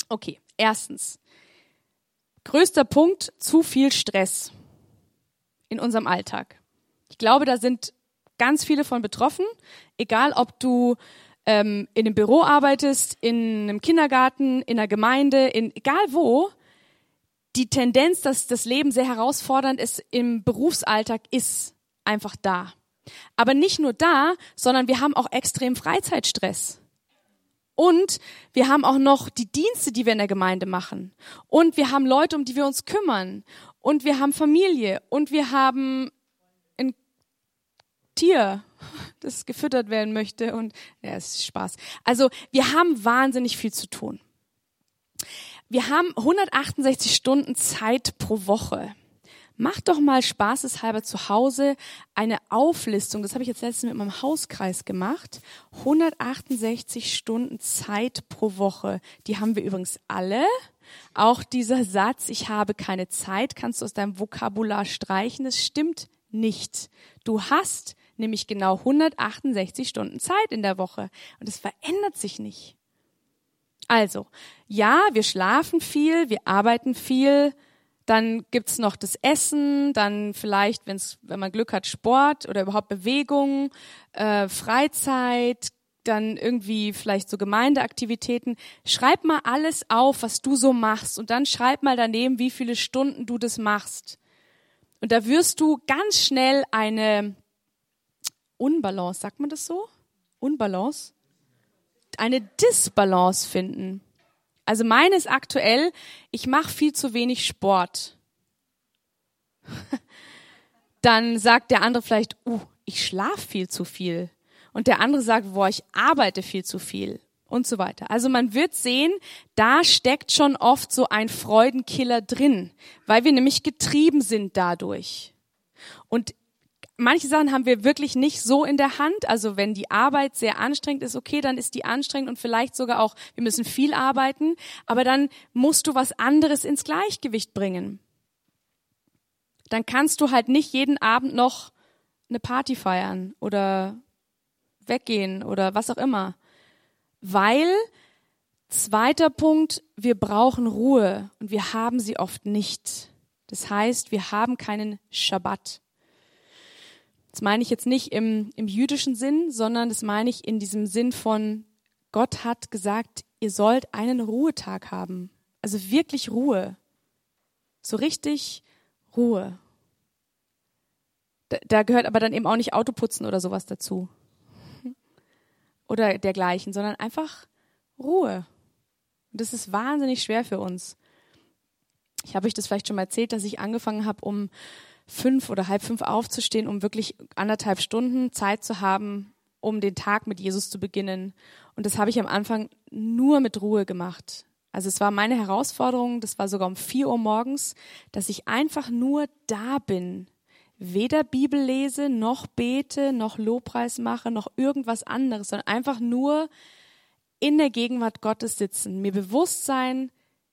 Okay, erstens. Größter Punkt, zu viel Stress in unserem Alltag. Ich glaube, da sind ganz viele von betroffen, egal ob du ähm, in einem Büro arbeitest, in einem Kindergarten, in einer Gemeinde, in egal wo, die Tendenz, dass das Leben sehr herausfordernd ist im Berufsalltag, ist einfach da. Aber nicht nur da, sondern wir haben auch extrem Freizeitstress. Und wir haben auch noch die Dienste, die wir in der Gemeinde machen. Und wir haben Leute, um die wir uns kümmern. Und wir haben Familie. Und wir haben ein Tier das gefüttert werden möchte und ja, es ist Spaß. Also wir haben wahnsinnig viel zu tun. Wir haben 168 Stunden Zeit pro Woche. Mach doch mal spaßeshalber zu Hause eine Auflistung. Das habe ich jetzt letztens mit meinem Hauskreis gemacht. 168 Stunden Zeit pro Woche. Die haben wir übrigens alle. Auch dieser Satz, ich habe keine Zeit, kannst du aus deinem Vokabular streichen. Das stimmt nicht. Du hast nämlich genau 168 Stunden Zeit in der Woche. Und es verändert sich nicht. Also, ja, wir schlafen viel, wir arbeiten viel, dann gibt's noch das Essen, dann vielleicht, wenn's, wenn man Glück hat, Sport oder überhaupt Bewegung, äh, Freizeit, dann irgendwie vielleicht so Gemeindeaktivitäten. Schreib mal alles auf, was du so machst und dann schreib mal daneben, wie viele Stunden du das machst. Und da wirst du ganz schnell eine Unbalance, sagt man das so? Unbalance? Eine Disbalance finden. Also meine ist aktuell, ich mache viel zu wenig Sport. Dann sagt der andere vielleicht, uh, ich schlafe viel zu viel. Und der andere sagt, boah, ich arbeite viel zu viel und so weiter. Also man wird sehen, da steckt schon oft so ein Freudenkiller drin, weil wir nämlich getrieben sind dadurch. Und manche Sachen haben wir wirklich nicht so in der Hand. Also wenn die Arbeit sehr anstrengend ist, okay, dann ist die anstrengend und vielleicht sogar auch, wir müssen viel arbeiten, aber dann musst du was anderes ins Gleichgewicht bringen. Dann kannst du halt nicht jeden Abend noch eine Party feiern oder weggehen oder was auch immer, weil Zweiter Punkt, wir brauchen Ruhe und wir haben sie oft nicht. Das heißt, wir haben keinen Schabbat. Das meine ich jetzt nicht im, im jüdischen Sinn, sondern das meine ich in diesem Sinn von, Gott hat gesagt, ihr sollt einen Ruhetag haben. Also wirklich Ruhe. So richtig Ruhe. Da, da gehört aber dann eben auch nicht Autoputzen oder sowas dazu. Oder dergleichen, sondern einfach Ruhe. Und das ist wahnsinnig schwer für uns. Ich habe euch das vielleicht schon mal erzählt, dass ich angefangen habe, um fünf oder halb fünf aufzustehen, um wirklich anderthalb Stunden Zeit zu haben, um den Tag mit Jesus zu beginnen. Und das habe ich am Anfang nur mit Ruhe gemacht. Also es war meine Herausforderung, das war sogar um vier Uhr morgens, dass ich einfach nur da bin. Weder Bibel lese, noch bete, noch Lobpreis mache, noch irgendwas anderes, sondern einfach nur in der Gegenwart Gottes sitzen. Mir bewusst sein,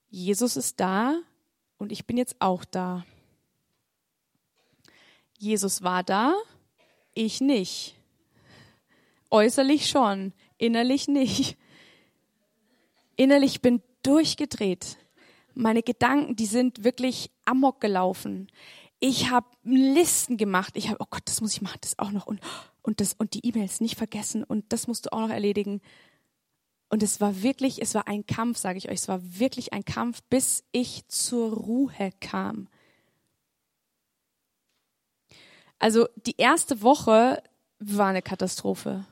Jesus ist da und ich bin jetzt auch da. Jesus war da, ich nicht. Äußerlich schon, innerlich nicht. Innerlich bin durchgedreht. Meine Gedanken, die sind wirklich amok gelaufen. Ich habe Listen gemacht. Ich habe, oh Gott, das muss ich machen, das auch noch und und das und die E-Mails nicht vergessen und das musst du auch noch erledigen. Und es war wirklich, es war ein Kampf, sage ich euch, es war wirklich ein Kampf, bis ich zur Ruhe kam. Also die erste Woche war eine Katastrophe.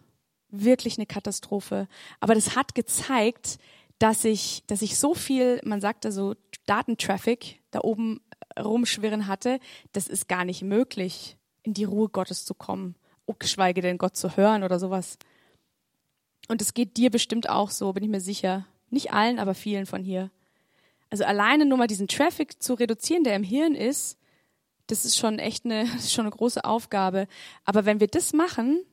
Wirklich eine Katastrophe. Aber das hat gezeigt, dass ich, dass ich so viel, man sagt da so Datentraffic da oben rumschwirren hatte, das ist gar nicht möglich, in die Ruhe Gottes zu kommen. Oh, geschweige denn Gott zu hören oder sowas. Und es geht dir bestimmt auch so, bin ich mir sicher. Nicht allen, aber vielen von hier. Also alleine nur mal diesen Traffic zu reduzieren, der im Hirn ist, das ist schon echt eine, schon eine große Aufgabe. Aber wenn wir das machen,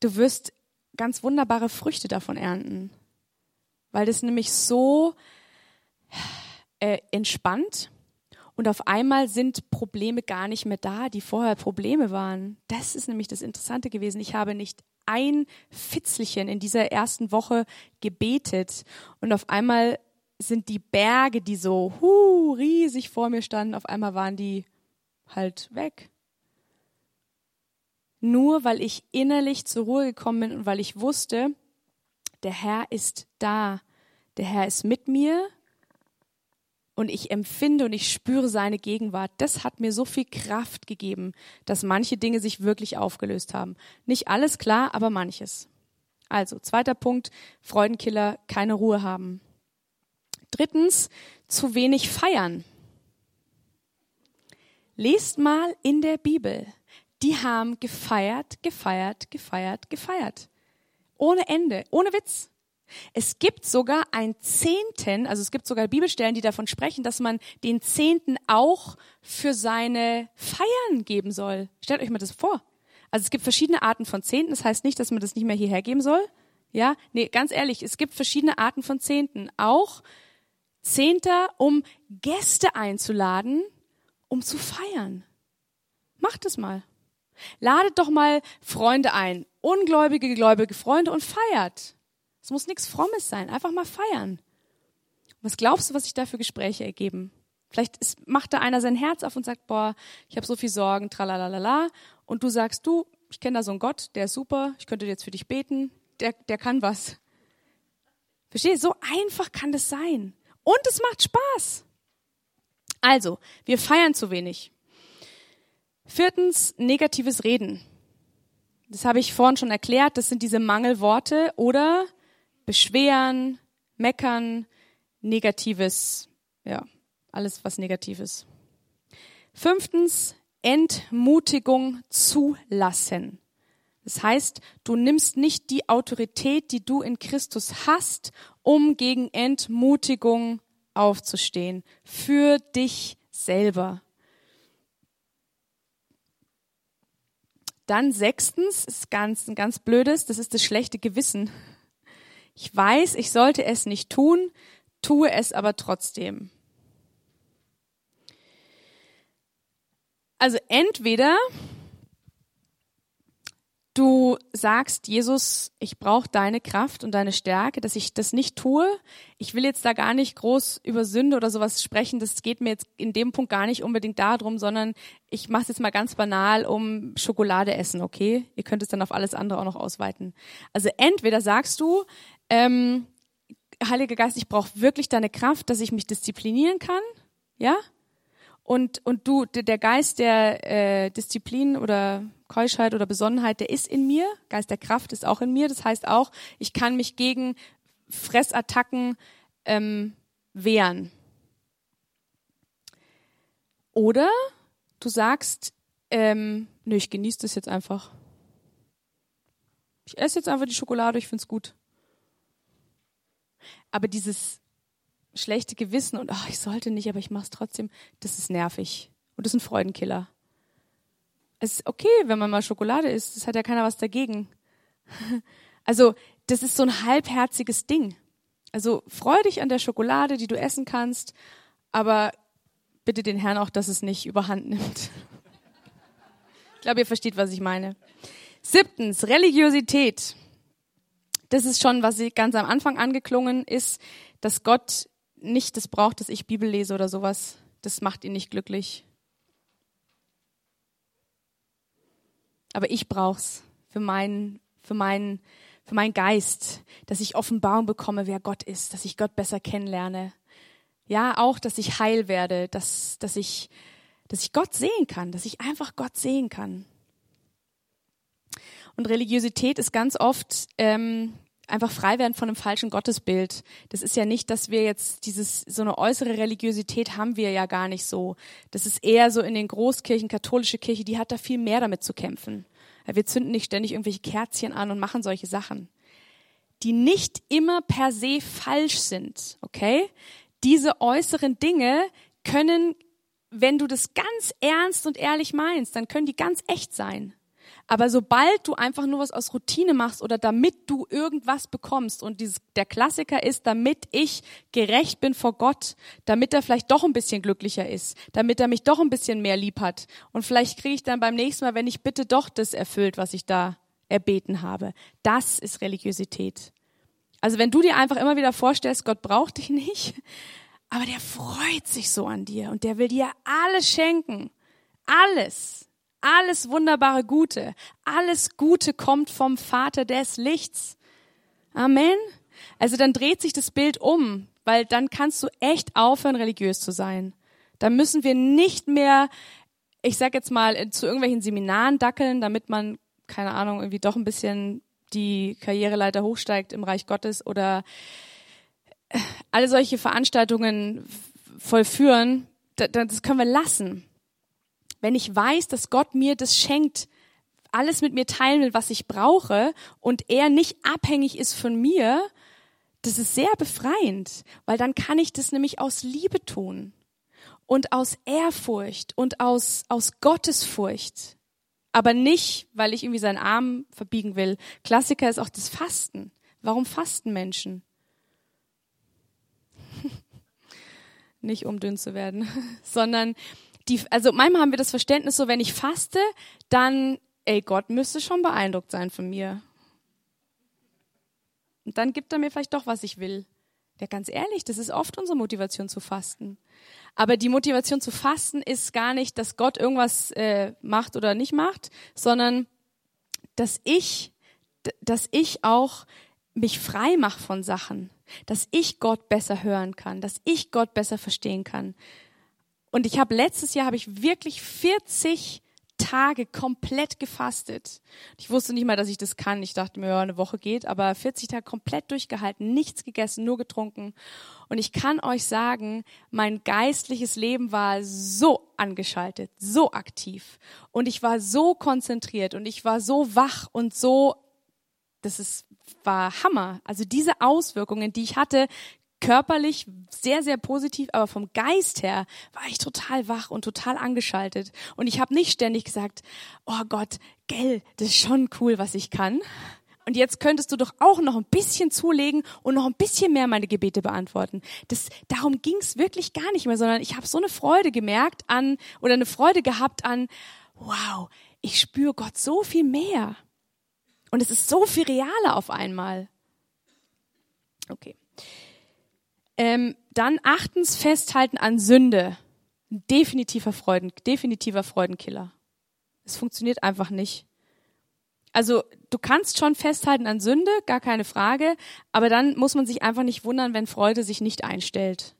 du wirst ganz wunderbare Früchte davon ernten. Weil das nämlich so äh, entspannt und auf einmal sind Probleme gar nicht mehr da, die vorher Probleme waren. Das ist nämlich das Interessante gewesen. Ich habe nicht ein Fitzelchen in dieser ersten Woche gebetet und auf einmal sind die Berge, die so hu, riesig vor mir standen, auf einmal waren die halt weg. Nur weil ich innerlich zur Ruhe gekommen bin und weil ich wusste, der Herr ist da, der Herr ist mit mir und ich empfinde und ich spüre seine Gegenwart. Das hat mir so viel Kraft gegeben, dass manche Dinge sich wirklich aufgelöst haben. Nicht alles klar, aber manches. Also, zweiter Punkt, Freudenkiller, keine Ruhe haben. Drittens, zu wenig feiern. Lest mal in der Bibel. Die haben gefeiert, gefeiert, gefeiert, gefeiert. Ohne Ende, ohne Witz. Es gibt sogar ein Zehnten, also es gibt sogar Bibelstellen, die davon sprechen, dass man den Zehnten auch für seine Feiern geben soll. Stellt euch mal das vor. Also es gibt verschiedene Arten von Zehnten. Das heißt nicht, dass man das nicht mehr hierher geben soll. Ja, nee, ganz ehrlich, es gibt verschiedene Arten von Zehnten. Auch Zehnter, um Gäste einzuladen, um zu feiern. Macht es mal. Ladet doch mal Freunde ein, ungläubige, gläubige Freunde und feiert. Es muss nichts Frommes sein, einfach mal feiern. Was glaubst du, was sich da für Gespräche ergeben? Vielleicht ist, macht da einer sein Herz auf und sagt, boah, ich habe so viel Sorgen, tralalala. Und du sagst, du, ich kenne da so einen Gott, der ist super, ich könnte jetzt für dich beten, der, der kann was. Verstehst? So einfach kann das sein. Und es macht Spaß. Also, wir feiern zu wenig. Viertens, negatives Reden. Das habe ich vorhin schon erklärt. Das sind diese Mangelworte oder beschweren, meckern, negatives, ja, alles was negatives. Fünftens, Entmutigung zulassen. Das heißt, du nimmst nicht die Autorität, die du in Christus hast, um gegen Entmutigung aufzustehen. Für dich selber. Dann sechstens, ist ganz, ein ganz blödes, das ist das schlechte Gewissen. Ich weiß, ich sollte es nicht tun, tue es aber trotzdem. Also entweder du sagst, Jesus, ich brauche deine Kraft und deine Stärke, dass ich das nicht tue. Ich will jetzt da gar nicht groß über Sünde oder sowas sprechen. Das geht mir jetzt in dem Punkt gar nicht unbedingt darum, sondern ich mache es jetzt mal ganz banal um Schokolade essen, okay? Ihr könnt es dann auf alles andere auch noch ausweiten. Also entweder sagst du, ähm, Heiliger Geist, ich brauche wirklich deine Kraft, dass ich mich disziplinieren kann, ja? Und, und du, der Geist der äh, Disziplin oder Keuschheit oder Besonnenheit, der ist in mir. Geist der Kraft ist auch in mir. Das heißt auch, ich kann mich gegen Fressattacken ähm, wehren. Oder du sagst, ähm, nö, ich genieße das jetzt einfach. Ich esse jetzt einfach die Schokolade, ich find's gut. Aber dieses schlechte Gewissen und ach, ich sollte nicht, aber ich mache es trotzdem, das ist nervig. Und das ist ein Freudenkiller. Es ist okay, wenn man mal Schokolade isst, das hat ja keiner was dagegen. Also, das ist so ein halbherziges Ding. Also, freu dich an der Schokolade, die du essen kannst, aber bitte den Herrn auch, dass es nicht überhand nimmt. Ich glaube, ihr versteht, was ich meine. Siebtens, Religiosität. Das ist schon, was ganz am Anfang angeklungen ist, dass Gott nicht das braucht, dass ich Bibel lese oder sowas. Das macht ihn nicht glücklich. Aber ich brauch's für meinen, für meinen, für meinen Geist, dass ich Offenbarung bekomme, wer Gott ist, dass ich Gott besser kennenlerne. Ja, auch, dass ich heil werde, dass, dass ich, dass ich Gott sehen kann, dass ich einfach Gott sehen kann. Und Religiosität ist ganz oft ähm, einfach frei werden von einem falschen Gottesbild. Das ist ja nicht, dass wir jetzt dieses, so eine äußere Religiosität haben wir ja gar nicht so. Das ist eher so in den Großkirchen, katholische Kirche, die hat da viel mehr damit zu kämpfen. Wir zünden nicht ständig irgendwelche Kerzchen an und machen solche Sachen. Die nicht immer per se falsch sind, okay? Diese äußeren Dinge können, wenn du das ganz ernst und ehrlich meinst, dann können die ganz echt sein. Aber sobald du einfach nur was aus Routine machst oder damit du irgendwas bekommst und dieses, der Klassiker ist, damit ich gerecht bin vor Gott, damit er vielleicht doch ein bisschen glücklicher ist, damit er mich doch ein bisschen mehr lieb hat und vielleicht kriege ich dann beim nächsten Mal, wenn ich bitte, doch das erfüllt, was ich da erbeten habe. Das ist Religiosität. Also wenn du dir einfach immer wieder vorstellst, Gott braucht dich nicht, aber der freut sich so an dir und der will dir alles schenken. Alles. Alles wunderbare Gute, alles Gute kommt vom Vater des Lichts. Amen. Also dann dreht sich das Bild um, weil dann kannst du echt aufhören, religiös zu sein. Da müssen wir nicht mehr, ich sag jetzt mal, zu irgendwelchen Seminaren dackeln, damit man, keine Ahnung, irgendwie doch ein bisschen die Karriereleiter hochsteigt im Reich Gottes oder alle solche Veranstaltungen vollführen. Das können wir lassen wenn ich weiß, dass Gott mir das schenkt, alles mit mir teilen will, was ich brauche und er nicht abhängig ist von mir, das ist sehr befreiend, weil dann kann ich das nämlich aus Liebe tun und aus Ehrfurcht und aus, aus Gottesfurcht. Aber nicht, weil ich irgendwie seinen Arm verbiegen will. Klassiker ist auch das Fasten. Warum fasten Menschen? nicht um dünn zu werden, sondern die, also manchmal haben wir das Verständnis so, wenn ich faste, dann, ey, Gott müsste schon beeindruckt sein von mir. Und dann gibt er mir vielleicht doch, was ich will. Ja, ganz ehrlich, das ist oft unsere Motivation zu fasten. Aber die Motivation zu fasten ist gar nicht, dass Gott irgendwas äh, macht oder nicht macht, sondern dass ich, dass ich auch mich frei mache von Sachen, dass ich Gott besser hören kann, dass ich Gott besser verstehen kann, und ich habe letztes Jahr habe ich wirklich 40 Tage komplett gefastet. Ich wusste nicht mal, dass ich das kann. Ich dachte mir, ja, eine Woche geht, aber 40 Tage komplett durchgehalten, nichts gegessen, nur getrunken. Und ich kann euch sagen, mein geistliches Leben war so angeschaltet, so aktiv. Und ich war so konzentriert und ich war so wach und so, das ist, war Hammer. Also diese Auswirkungen, die ich hatte, körperlich sehr, sehr positiv, aber vom Geist her war ich total wach und total angeschaltet. Und ich habe nicht ständig gesagt, oh Gott, gell, das ist schon cool, was ich kann. Und jetzt könntest du doch auch noch ein bisschen zulegen und noch ein bisschen mehr meine Gebete beantworten. Das, darum ging's wirklich gar nicht mehr, sondern ich habe so eine Freude gemerkt an oder eine Freude gehabt an, wow, ich spüre Gott so viel mehr. Und es ist so viel realer auf einmal. Okay. Ähm, dann achtens festhalten an Sünde. Definitiver Freuden, definitiver Freudenkiller. Es funktioniert einfach nicht. Also du kannst schon festhalten an Sünde, gar keine Frage, aber dann muss man sich einfach nicht wundern, wenn Freude sich nicht einstellt.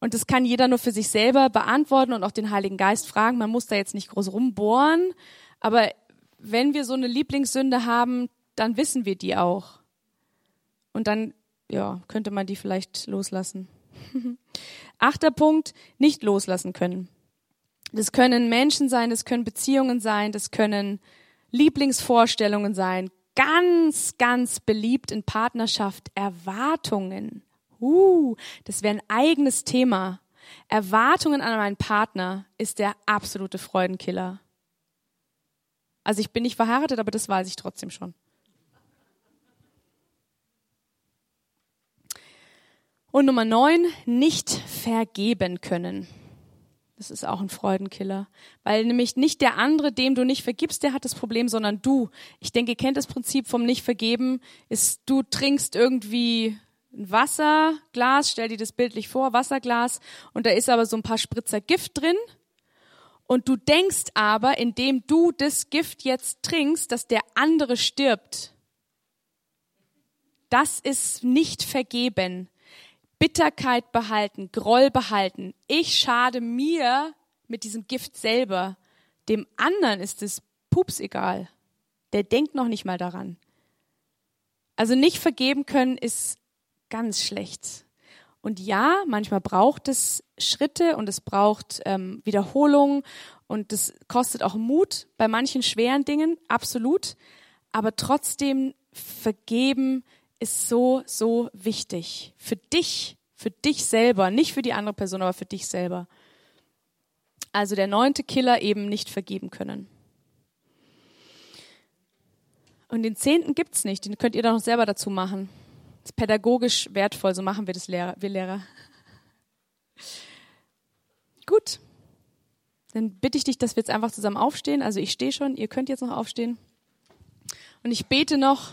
Und das kann jeder nur für sich selber beantworten und auch den Heiligen Geist fragen. Man muss da jetzt nicht groß rumbohren, aber wenn wir so eine Lieblingssünde haben, dann wissen wir die auch. Und dann, ja, könnte man die vielleicht loslassen. Achter Punkt, nicht loslassen können. Das können Menschen sein, das können Beziehungen sein, das können Lieblingsvorstellungen sein. Ganz, ganz beliebt in Partnerschaft Erwartungen. Uh, das wäre ein eigenes Thema. Erwartungen an meinen Partner ist der absolute Freudenkiller. Also ich bin nicht verheiratet, aber das weiß ich trotzdem schon. Und Nummer neun, nicht vergeben können. Das ist auch ein Freudenkiller. Weil nämlich nicht der andere, dem du nicht vergibst, der hat das Problem, sondern du. Ich denke, ihr kennt das Prinzip vom Nicht-Vergeben, ist, du trinkst irgendwie ein Wasserglas, stell dir das bildlich vor, Wasserglas, und da ist aber so ein paar Spritzer Gift drin. Und du denkst aber, indem du das Gift jetzt trinkst, dass der andere stirbt. Das ist nicht vergeben. Bitterkeit behalten, Groll behalten. Ich schade mir mit diesem Gift selber. Dem anderen ist es pups egal. Der denkt noch nicht mal daran. Also nicht vergeben können ist ganz schlecht. Und ja, manchmal braucht es Schritte und es braucht ähm, Wiederholung und es kostet auch Mut bei manchen schweren Dingen, absolut. Aber trotzdem vergeben ist so, so wichtig. Für dich, für dich selber, nicht für die andere Person, aber für dich selber. Also der neunte Killer eben nicht vergeben können. Und den zehnten gibt's nicht, den könnt ihr doch noch selber dazu machen. Das ist pädagogisch wertvoll, so machen wir das Lehrer, wir Lehrer. Gut. Dann bitte ich dich, dass wir jetzt einfach zusammen aufstehen. Also ich stehe schon, ihr könnt jetzt noch aufstehen. Und ich bete noch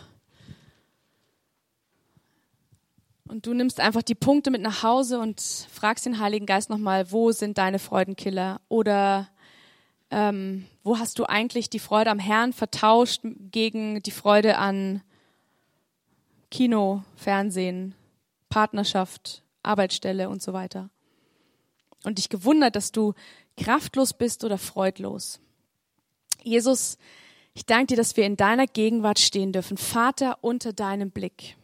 Und du nimmst einfach die Punkte mit nach Hause und fragst den Heiligen Geist nochmal, wo sind deine Freudenkiller? Oder ähm, wo hast du eigentlich die Freude am Herrn vertauscht gegen die Freude an Kino, Fernsehen, Partnerschaft, Arbeitsstelle und so weiter? Und dich gewundert, dass du kraftlos bist oder freudlos. Jesus, ich danke dir, dass wir in deiner Gegenwart stehen dürfen, Vater unter deinem Blick.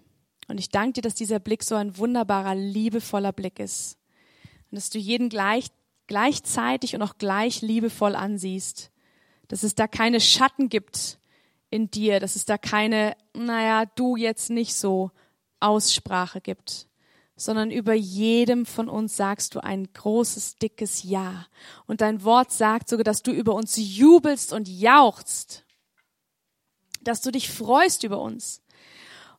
Und ich danke dir, dass dieser Blick so ein wunderbarer, liebevoller Blick ist. Und dass du jeden gleich, gleichzeitig und auch gleich liebevoll ansiehst. Dass es da keine Schatten gibt in dir, dass es da keine, naja, du jetzt nicht so Aussprache gibt, sondern über jedem von uns sagst du ein großes, dickes Ja. Und dein Wort sagt sogar, dass du über uns jubelst und jauchzt, dass du dich freust über uns.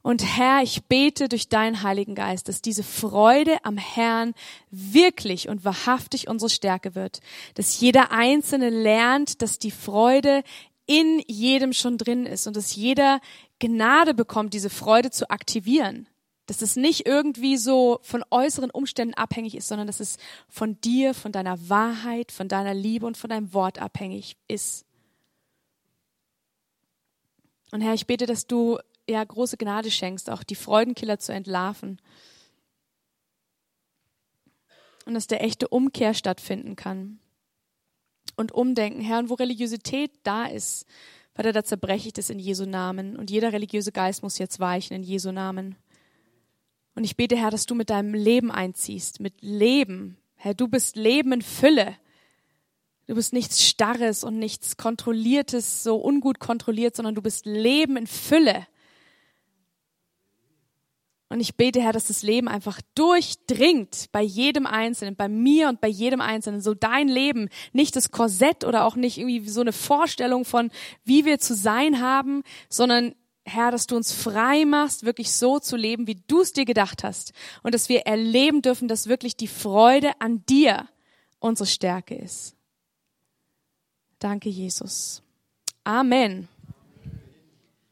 Und Herr, ich bete durch deinen Heiligen Geist, dass diese Freude am Herrn wirklich und wahrhaftig unsere Stärke wird. Dass jeder Einzelne lernt, dass die Freude in jedem schon drin ist und dass jeder Gnade bekommt, diese Freude zu aktivieren. Dass es nicht irgendwie so von äußeren Umständen abhängig ist, sondern dass es von dir, von deiner Wahrheit, von deiner Liebe und von deinem Wort abhängig ist. Und Herr, ich bete, dass du ja große Gnade schenkst, auch die Freudenkiller zu entlarven. Und dass der echte Umkehr stattfinden kann. Und umdenken, Herr, und wo Religiosität da ist, Vater, da zerbreche ich das in Jesu Namen. Und jeder religiöse Geist muss jetzt weichen in Jesu Namen. Und ich bete, Herr, dass du mit deinem Leben einziehst, mit Leben. Herr, du bist Leben in Fülle. Du bist nichts Starres und nichts Kontrolliertes, so ungut kontrolliert, sondern du bist Leben in Fülle. Und ich bete, Herr, dass das Leben einfach durchdringt bei jedem Einzelnen, bei mir und bei jedem Einzelnen. So dein Leben, nicht das Korsett oder auch nicht irgendwie so eine Vorstellung von, wie wir zu sein haben, sondern Herr, dass du uns frei machst, wirklich so zu leben, wie du es dir gedacht hast. Und dass wir erleben dürfen, dass wirklich die Freude an dir unsere Stärke ist. Danke, Jesus. Amen.